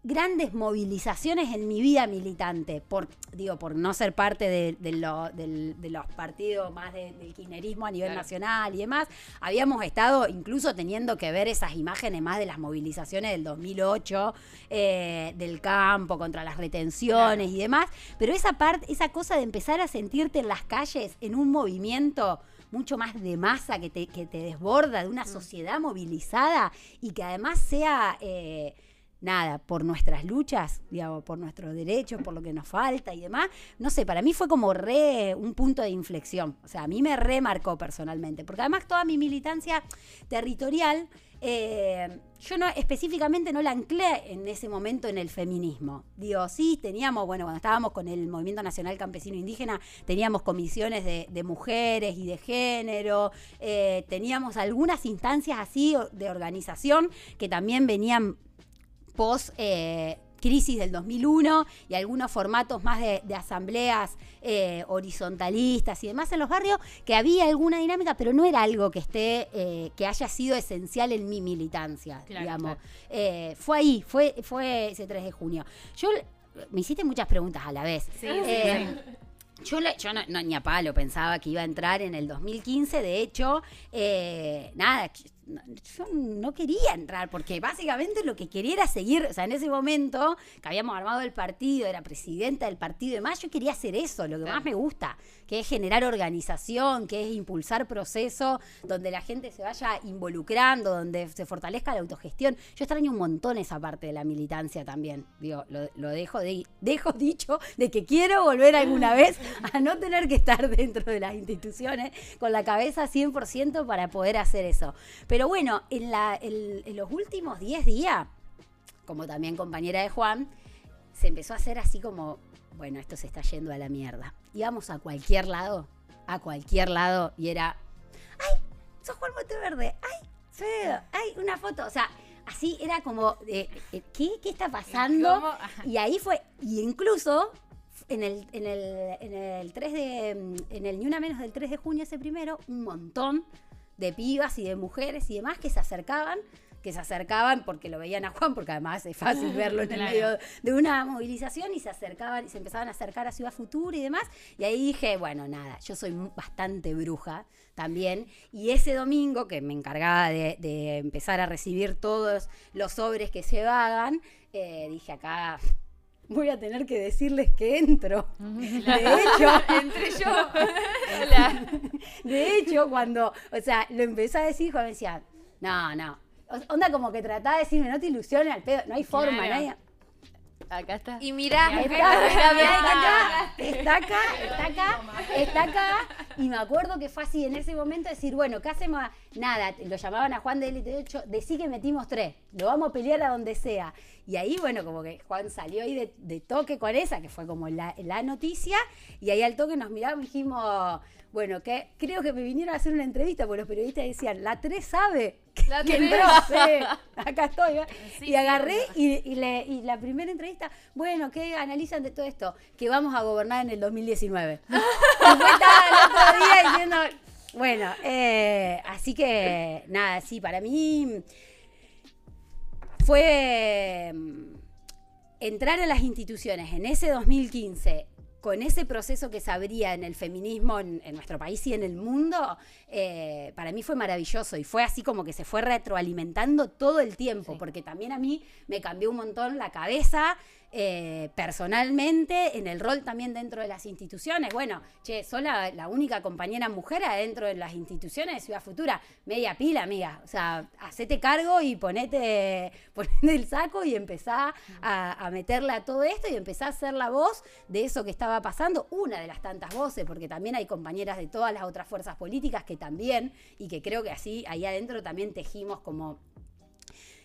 grandes movilizaciones en mi vida militante, por, digo, por no ser parte de, de lo- del- de los partidos más de- del kirchnerismo a nivel Claro. nacional y demás. Habíamos estado incluso teniendo que ver esas imágenes más de las movilizaciones del 2008, eh, del campo contra las retenciones y demás, pero esa parte, esa cosa de empezar a sentirte en las calles en un movimiento mucho más de masa que te, que te desborda, de una sociedad movilizada y que además sea... eh, nada, por nuestras luchas, digamos, por nuestros derechos, por lo que nos falta y demás, no sé, para mí fue como re un punto de inflexión. O sea, a mí me remarcó personalmente, porque además toda mi militancia territorial, eh, yo no específicamente no la anclé en ese momento en el feminismo. Digo, sí, teníamos, bueno, cuando estábamos con el Movimiento Nacional Campesino Indígena, teníamos comisiones de, mujeres y de género, eh, teníamos algunas instancias así de organización que también venían post eh, crisis del 2001 y algunos formatos más de, de asambleas eh, horizontalistas y demás en los barrios, que había alguna dinámica, pero no era algo que esté, eh, que haya sido esencial en mi militancia, Claro, digamos. claro. Eh, fue ahí, fue, fue ese 3 de junio. Yo me hiciste muchas preguntas a la vez. Sí, Eh, Yo, le- yo no, no, ni a palo pensaba que iba a entrar en el 2015. De hecho, eh, nada, no- yo no quería entrar porque básicamente lo que quería era seguir. O sea, en ese momento que habíamos armado el partido, era presidenta del partido y demás, yo quería hacer eso, lo que más me gusta, que es generar organización, que es impulsar procesos donde la gente se vaya involucrando, donde se fortalezca la autogestión. Yo extraño un montón esa parte de la militancia también. Digo, lo, lo dejo, de, dejo dicho de que quiero volver alguna vez a no tener que estar dentro de las instituciones con la cabeza 100% para poder hacer eso. Pero bueno, en, la, en- en los últimos 10 días, como también compañera de Juan, se empezó a hacer así como, bueno, esto se está yendo a la mierda. Íbamos a cualquier lado, a cualquier lado, y era, ¡ay! ¡Sos Juan Monteverde! ¡ay! Feo! ¡ay! Una foto. O sea, así era como, eh, eh, ¿qué, ¿qué está pasando? Y ahí fue, y incluso en el, en el, en el 3 de, en el ni una menos del 3 de junio ese primero, un montón de pibas y de mujeres y demás que se acercaban, que se acercaban porque lo veían a Juan, porque además es fácil verlo en el Claro. medio de una movilización y se acercaban y se empezaban a acercar a Ciudad Futura y demás. Y ahí dije, bueno, nada, yo soy bastante bruja también. Y ese domingo que me encargaba de, de empezar a recibir todos los sobres que se hagan, eh, dije acá voy a tener que decirles que entro. De hecho, Entre yo. Hola. de hecho, cuando, o sea, lo empecé a decir, Juan me decía, no, no. Onda como que trataba de decirme, no te ilusiones al pedo, no hay forma, Claro. no hay- Acá está. Y mirá, Está, está, está, está acá, está acá, está acá. Y me acuerdo que fue así en ese momento decir, bueno, ¿qué hacemos? Nada, lo llamaban a Juan de Élite 8, decí que metimos tres, lo vamos a pelear a donde sea. Y ahí, bueno, como que Juan salió ahí de, de toque con esa, que fue como la, la noticia, y ahí al toque nos miramos y dijimos, bueno, que creo que me vinieron a hacer una entrevista, porque los periodistas decían, la 3 sabe que, La que tres. entró, sí, acá estoy. ¿eh? Sí, y sí, agarré y, y le- y la primera entrevista, bueno, ¿qué analizan de todo esto? Que vamos a gobernar en el 2019. y fue día diciendo, Bueno, eh, así que nada, sí, para mí fue mm, entrar a las instituciones en ese 2015 con ese proceso que se abría en el feminismo en, en nuestro país y en el mundo, eh, para mí fue maravilloso y fue así como que se fue retroalimentando todo el tiempo, Sí. porque también a mí me cambió un montón la cabeza eh, personalmente, en el rol también dentro de las instituciones. Bueno, che, soy la, única compañera mujer adentro de las instituciones de Ciudad Futura. Media pila, amiga. O sea, hacete cargo y ponete, ponete el saco y empezá a, a meterle a todo esto y empezá a ser la voz de eso que estaba pasando. Una de las tantas voces, porque también hay compañeras de todas las otras fuerzas políticas que también, y que creo que así ahí adentro también tejimos como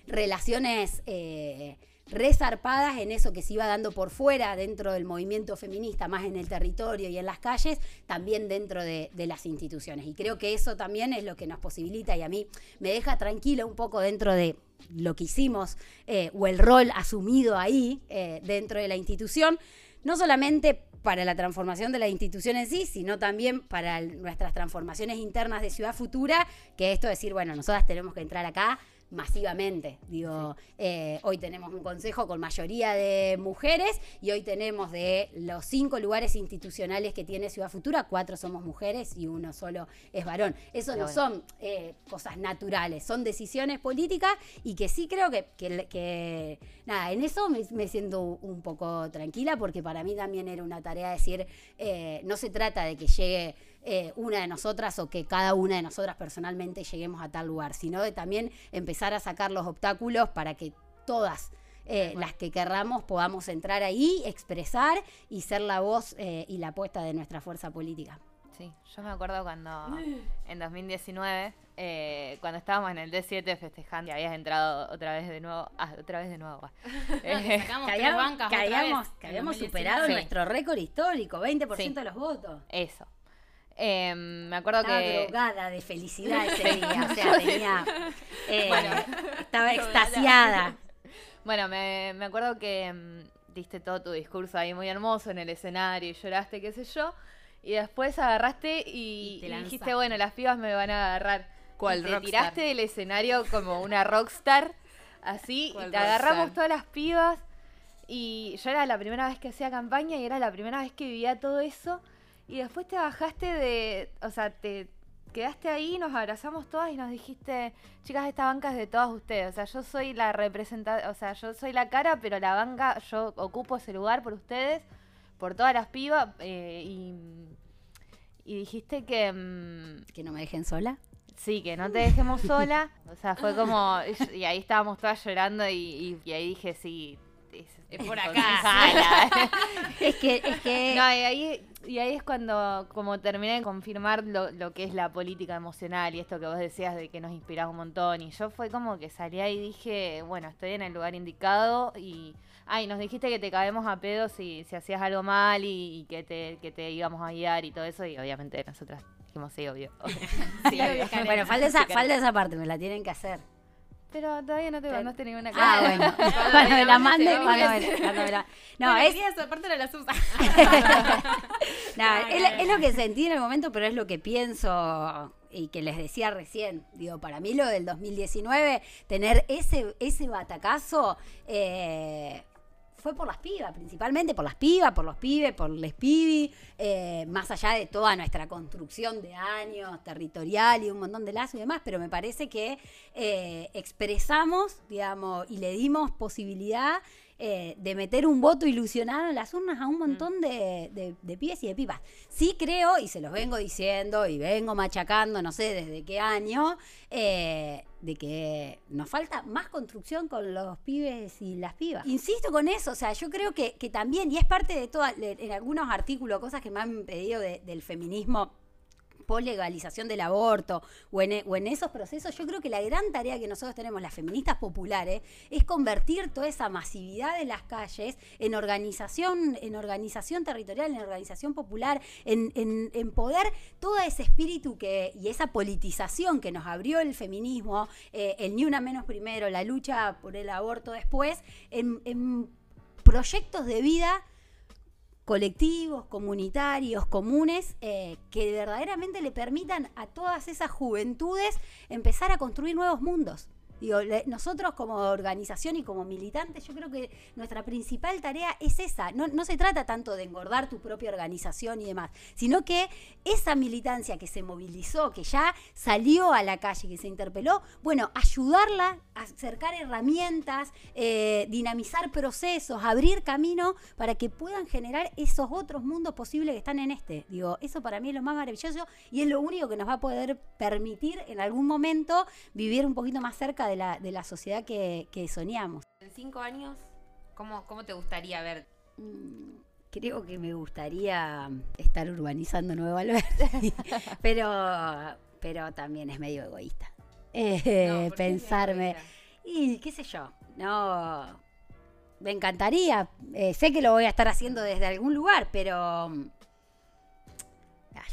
relaciones eh, resarpadas en eso que se iba dando por fuera dentro del movimiento feminista, más en el territorio y en las calles, también dentro de, las instituciones. Y creo que eso también es lo que nos posibilita y a mí me deja tranquila un poco dentro de lo que hicimos eh, o el rol asumido ahí eh, dentro de la institución, no solamente para la transformación de la institución en sí, sino también para nuestras transformaciones internas de Ciudad Futura, que esto es decir, bueno, nosotras tenemos que entrar acá masivamente. Digo, eh, hoy tenemos un consejo con mayoría de mujeres y hoy tenemos de los cinco lugares institucionales que tiene Ciudad Futura, cuatro somos mujeres y uno solo es varón. Eso no bueno. son eh, cosas naturales, son decisiones políticas y que sí creo que, que- que, nada, en eso me, me siento un poco tranquila porque para mí también era una tarea decir, eh, no se trata de que llegue eh, una de nosotras o que cada una de nosotras personalmente lleguemos a tal lugar, sino de también empezar a sacar los obstáculos para que todas eh, las que querramos podamos entrar ahí, expresar y ser la voz eh, y la apuesta de nuestra fuerza política. Sí, yo me acuerdo cuando en 2019, eh, cuando estábamos en el D7 festejando y habías entrado otra vez de nuevo, ah, otra vez de nuevo. Que habíamos, bancas que otra habíamos- vez, que en habíamos 2019. superado Sí. nuestro récord histórico, 20% Sí. de los votos. Eso. Eh, me acuerdo Estaba que drogada de felicidad ese día, o sea, tenía, eh, estaba extasiada. Bueno, me, me acuerdo que mm, diste todo tu discurso ahí muy hermoso en el escenario y lloraste, qué sé yo. Y después agarraste y, Y te y dijiste, bueno, las pibas me van a agarrar. ¿Cuál y te rockstar? tiraste del escenario como una rockstar, así, y ¿Cuál te agarramos rockstar? todas las pibas. Y yo era la primera vez que hacía campaña y era la primera vez que vivía todo eso. Y después te bajaste de, o sea, te quedaste ahí, nos abrazamos todas y nos dijiste, chicas, esta banca es de todas ustedes. O sea, yo soy la representante, o sea, yo soy la cara, pero la banca, yo ocupo ese lugar por ustedes, por todas las pibas. eh, y, y dijiste que... mm, Que no me dejen sola. Sí, que no te dejemos sola. O sea, fue como. Y ahí estábamos todas llorando y, y- y ahí dije, sí. Es, Es por acá. Es que, es que no, y ahí, y ahí es cuando como terminé de confirmar lo, lo que es la política emocional y esto que vos decías de que nos inspiraba un montón. Y yo fue como que salí ahí y dije, bueno, estoy en el lugar indicado y... Ay, nos dijiste que te cabemos a pedo si, si hacías algo mal y, y que, te, que te íbamos a guiar y todo eso. Y obviamente nosotras dijimos, sí, obvio. sí, obvio. bueno, falta esa, falta esa parte, me la tienen que hacer. Pero todavía no te mandaste ninguna Ah, cara. bueno. Cuando Cuando me la la mande, cuando me la- cuando me la- No, Bueno, es, sí, esa parte no es, lo- es lo que sentí en el momento, pero es lo que pienso y que les decía recién. Digo, para mí lo del 2019, tener ese, ese batacazo eh, fue por las pibas, principalmente por las pibas, por los pibes, por les pibi, eh, más allá de toda nuestra construcción de años territorial y un montón de lazos y demás, pero me parece que eh, expresamos, digamos, y le dimos posibilidad eh, de meter un voto ilusionado en las urnas a un montón de, de, de pibes y de pipas. Sí creo, y se los vengo diciendo y vengo machacando, no sé desde qué año, eh, de que nos falta más construcción con los pibes y las pibas. Insisto con eso, o sea, yo creo que, que también, y es parte de todas, en algunos artículos, cosas que me han pedido de- del feminismo post legalización del aborto o en, o en esos procesos, yo creo que la gran tarea que nosotros tenemos, las feministas populares, es convertir toda esa masividad de las calles en organización, en organización territorial, en organización popular, en, poder todo ese espíritu que, y esa politización que nos abrió el feminismo, eh, el ni una menos primero, la lucha por el aborto después, en proyectos de vida colectivos, comunitarios, comunes, eh, que verdaderamente le permitan a todas esas juventudes empezar a construir nuevos mundos. Digo, nosotros como organización y como militantes, yo creo que nuestra principal tarea es esa. No, no se trata tanto de engordar tu propia organización y demás, sino que esa militancia que se movilizó, que ya salió a la calle, que se interpeló, bueno, ayudarla a acercar herramientas, eh, dinamizar procesos, abrir camino para que puedan generar esos otros mundos posibles que están en este. Digo, eso para mí es lo más maravilloso y es lo único que nos va a poder permitir en algún momento vivir un poquito más cerca de la, de la sociedad que, que soñamos. En cinco años, ¿cómo, cómo te gustaría ver? Mm, Creo que me gustaría estar urbanizando Nueva Alberti, pero, pero también es medio egoísta. Eh, No, ¿por qué es pensarme, y qué sé yo, no, me encantaría, eh, sé que lo voy a estar haciendo desde algún lugar, pero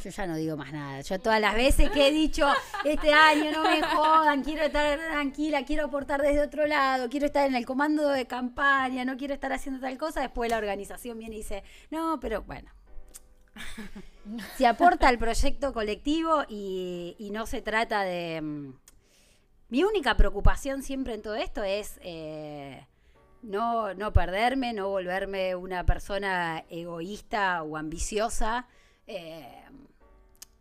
yo ya no digo más nada. Yo todas las veces que he dicho, este año no me jodan, quiero estar tranquila, quiero aportar desde otro lado, quiero estar en el comando de campaña, no quiero estar haciendo tal cosa, después la organización viene y dice, no, pero bueno. Si aporta al proyecto colectivo y, y no se trata de... mm, Mi única preocupación siempre en todo esto es eh, no, no perderme, no volverme una persona egoísta o ambiciosa, eh,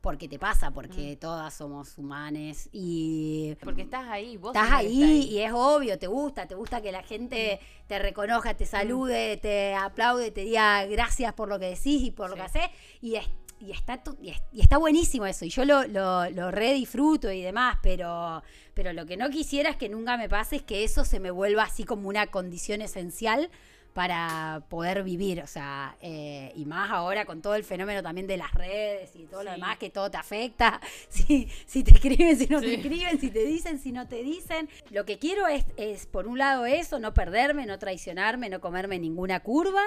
porque te pasa, porque todas somos humanes y Porque estás ahí, vos estás ahí, está y es obvio, te gusta, te gusta que la gente te reconozca, te salude, te aplaude, te diga gracias por lo que decís y por lo que haces. Y, es- y está, y, es- y está buenísimo eso, y yo lo, lo, lo re disfruto y demás, pero, pero lo que no quisiera es que nunca me pase es que eso se me vuelva así como una condición esencial para poder vivir, o sea, eh, y más ahora con todo el fenómeno también de las redes y todo lo demás, que todo te afecta, si, si te escriben, si no te escriben, si te dicen, si no te dicen. Lo que quiero es, es, por un lado, eso, no perderme, no traicionarme, no comerme ninguna curva,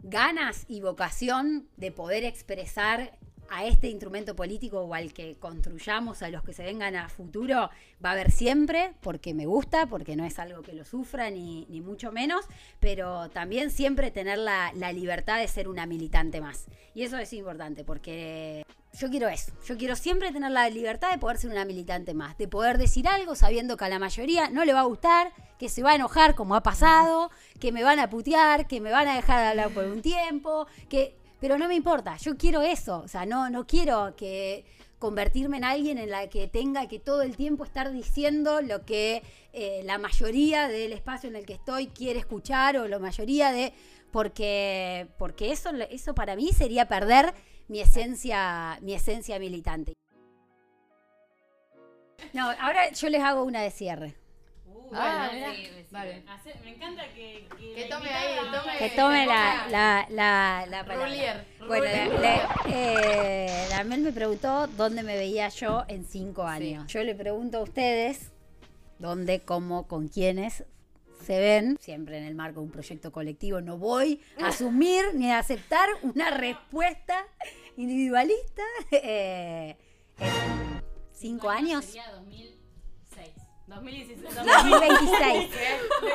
ganas y vocación de poder expresar a este instrumento político o al que construyamos, a los que se vengan a futuro, va a haber siempre, porque me gusta, porque no es algo que lo sufra, ni, ni mucho menos, pero también siempre tener la, la libertad de ser una militante más. Y eso es importante, porque yo quiero eso, yo quiero siempre tener la libertad de poder ser una militante más, de poder decir algo sabiendo que a la mayoría no le va a gustar, que se va a enojar como ha pasado, que me van a putear, que me van a dejar de hablar por un tiempo, que pero no me importa, yo quiero eso, o sea, no no quiero que convertirme en alguien en la que tenga que todo el tiempo estar diciendo lo que eh, la mayoría del espacio en el que estoy quiere escuchar o la mayoría de porque porque eso eso para mí sería perder mi esencia mi esencia militante. No, ahora yo les hago una de cierre. Ah, Bueno, mirá. sí, sí. Vale. Hace- me encanta que, que, tome ahí, tome- Que tome la, la, la, la palabra. Rulier, Bueno, rulier. eh, la Mel me preguntó dónde me veía yo en cinco años. Yo le pregunto a ustedes dónde, cómo, con quiénes se ven, siempre en el marco de un proyecto colectivo. No voy a asumir ni a aceptar una respuesta individualista. eh, en cinco años. Sería 2006. 2016. 2026.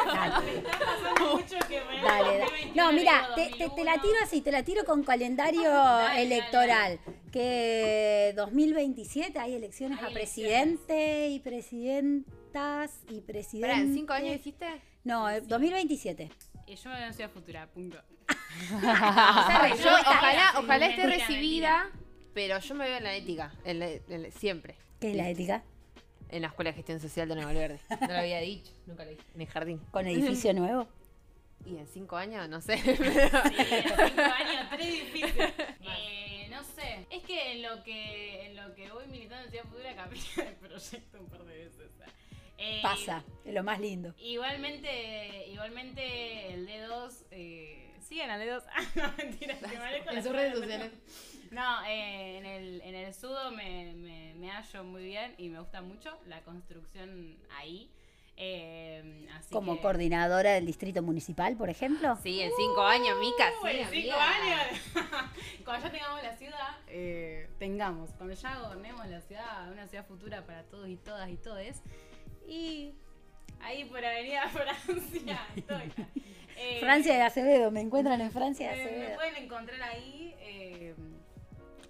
Dale. Me está pasando mucho que me Dale, dale. 2021 No, mira, te, te- te la 2001. tiro así, te la tiro con calendario dale, electoral. Que 2027 hay elecciones Hay a presidente y presidentas y presidentes. ¿en cinco años dijiste? No, eh, 2027. Y yo me soy a futura, punto. Yo, ojalá, sí, esté recibida, pero yo me veo en la ética, en la- en la- siempre. ¿Qué es la ética? En la Escuela de Gestión Social de Nueva Verde. No lo había dicho, nunca lo dije. En el jardín. Con edificio nuevo. Y en cinco años, no sé. Sí, en cinco años, tres difíciles. Eh, no sé. Es que en lo que, en lo que voy militando en Ciudad Futura cambié de proyecto un par de veces. Eh, Pasa, es lo más lindo. Igualmente, igualmente el D2, eh, sigan al D2. Ah, no, mentira, manejo En sus redes sociales. No, eh, en, el, en el sudo me, me, me hallo muy bien y me gusta mucho la construcción ahí. Eh, así Como que- coordinadora del distrito municipal, por ejemplo. Sí, en cinco años, Mica, Uh, sí. en cinco amiga. años. cuando ya tengamos la ciudad, eh, tengamos. Cuando ya gobernemos la ciudad, una ciudad futura para todos y todas y todes. Y ahí por Avenida Francia estoy. Eh, Francia de Acevedo, me encuentran en Francia de eh, me Acevedo. pueden encontrar ahí. eh,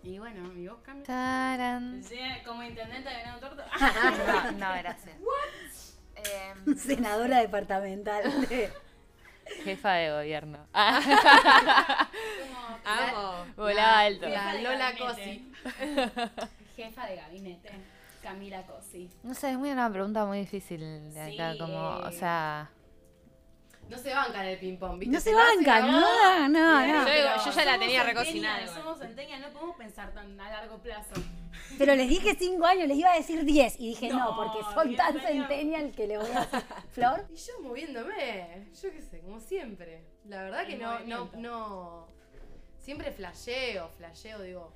y bueno, mi voz cambia. Tarán. Como intendente de Venado Torto. No, no, gracias. Em, Senadora departamental. de- jefa de gobierno. Como Amo. Volaba alto. Lola. Cosi. jefa de gabinete. Camila Cosi. No sé, es muy una pregunta muy difícil de acá, Sí, como, o sea... No se bancan el ping-pong, ¿viste? No se bancan, no, no, no. Yo, ya la tenía recocinada. igual. Somos centennials, no podemos pensar tan a largo plazo. Pero les dije 5 años, les iba a decir 10. Y dije, no, No, porque son 10 tan centennial que le voy a decir. ¿Flor? Y yo moviéndome, yo qué sé, como siempre. La verdad que no, no, no. Siempre flasheo, flasheo, digo.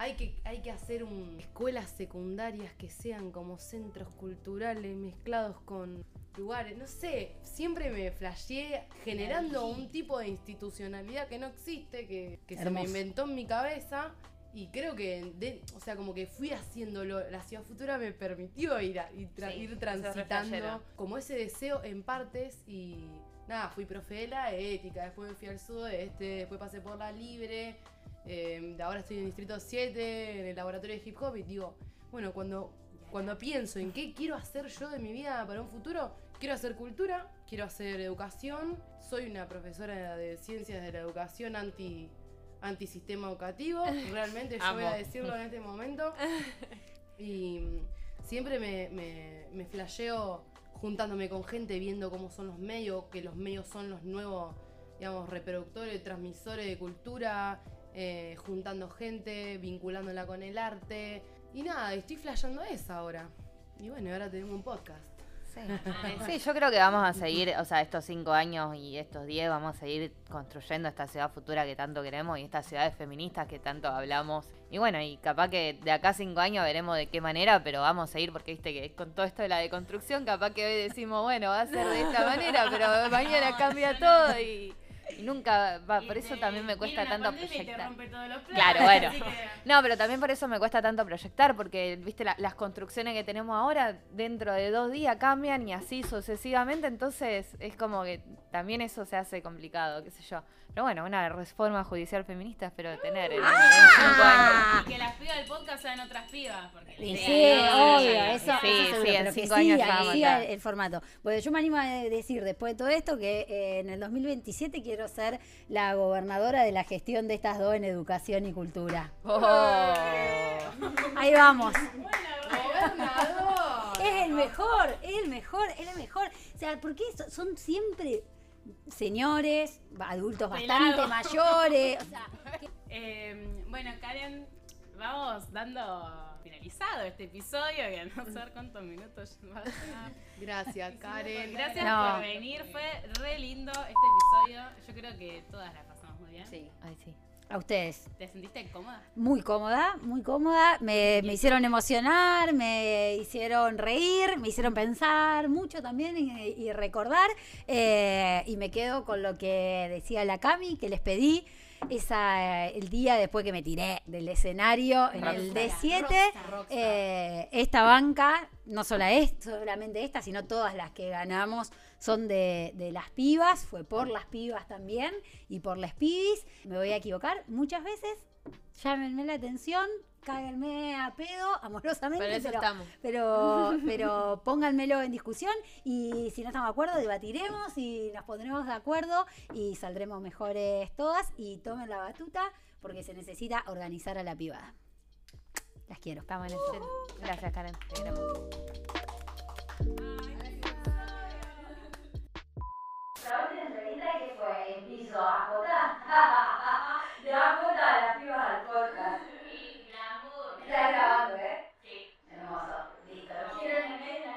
Hay que, hay que hacer un, escuelas secundarias que sean como centros culturales mezclados con lugares. No sé, siempre me flasheé generando un tipo de institucionalidad que no existe, que, que se me inventó en mi cabeza. Y creo que, de- o sea, como que fui haciéndolo. La ciudad futura me permitió ir, a- ir, tra- Sí, ir transitando como ese deseo en partes y nada, fui profe de la ética, después me fui al sudoeste, después pasé por la libre, eh, ahora estoy en el distrito 7, en el laboratorio de hip hop y digo, bueno, cuando, cuando pienso en qué quiero hacer yo de mi vida para un futuro, quiero hacer cultura, quiero hacer educación, soy una profesora de ciencias de la educación anti antisistema educativo, realmente yo voy a decirlo en este momento. Y mm, siempre me, me, me flasheo juntándome con gente, viendo cómo son los medios, que los medios son los nuevos, digamos, reproductores, transmisores de cultura, eh, juntando gente, vinculándola con el arte. Y nada, estoy flasheando eso ahora. Y bueno, ahora tenemos un podcast. Sí. Sí, yo creo que vamos a seguir, o sea, estos cinco años y estos diez vamos a seguir construyendo esta ciudad futura que tanto queremos y estas ciudades feministas que tanto hablamos. Y bueno, y capaz que de acá a cinco años veremos de qué manera, pero vamos a ir porque viste que con todo esto de la deconstrucción, capaz que hoy decimos, bueno, va a ser de esta manera, pero mañana cambia todo y, y nunca va. Por eso también me cuesta tanto proyectar. Claro, bueno. No, pero también por eso me cuesta tanto proyectar, porque viste la- las construcciones que tenemos ahora dentro de dos días cambian y así sucesivamente, entonces es como que también eso se hace complicado, qué sé yo. Pero bueno, una reforma judicial feminista espero tener en, en cinco años. Y que las pibas del podcast sean otras pibas. Porque Sí, Sí, obvio, eso, sí, eso seguro, sí, en pero que cinco años siga, ya vamos que a siga el, el formato. Bueno, yo me animo a decir después de todo esto que eh, en el 2027 quiero ser la gobernadora de la gestión de estas dos en educación y cultura. Oh. Ahí vamos. ¡Gobernador! Es el mejor, es el mejor, es el mejor. O sea, porque so- son siempre señores, adultos bastante mayores. O sea, Eh, bueno, Karen, vamos dando finalizado este episodio, que no sé cuántos minutos va a. Gracias, Karen. Gracias No. por venir, fue re lindo este episodio. Yo creo que todas la pasamos muy bien. Sí, ay, sí. a ustedes. ¿Te sentiste cómoda? Muy cómoda, muy cómoda. Me, me hicieron emocionar, me hicieron reír, me hicieron pensar mucho también y, y recordar. Eh, y me quedo con lo que decía la Cami, que les pedí esa, eh, el día después que me tiré del escenario en el D7. Eh, esta banca, no solo es, solamente esta, sino todas las que ganamos son de, de las pibas, fue por las pibas también y por las pibis. Me voy a equivocar muchas veces, llámenme la atención, cáguenme a pedo amorosamente, Para eso pero, estamos. pero, pero pónganmelo en discusión y si no estamos de acuerdo debatiremos y nos pondremos de acuerdo y saldremos mejores todas y tomen la batuta porque se necesita organizar a la privada. Las quiero. Estamos en el uh-huh. centro. Gracias, Karen. Te. La última entrevista que fue en piso a De a la piba al podcast. that are there. Okay. And also the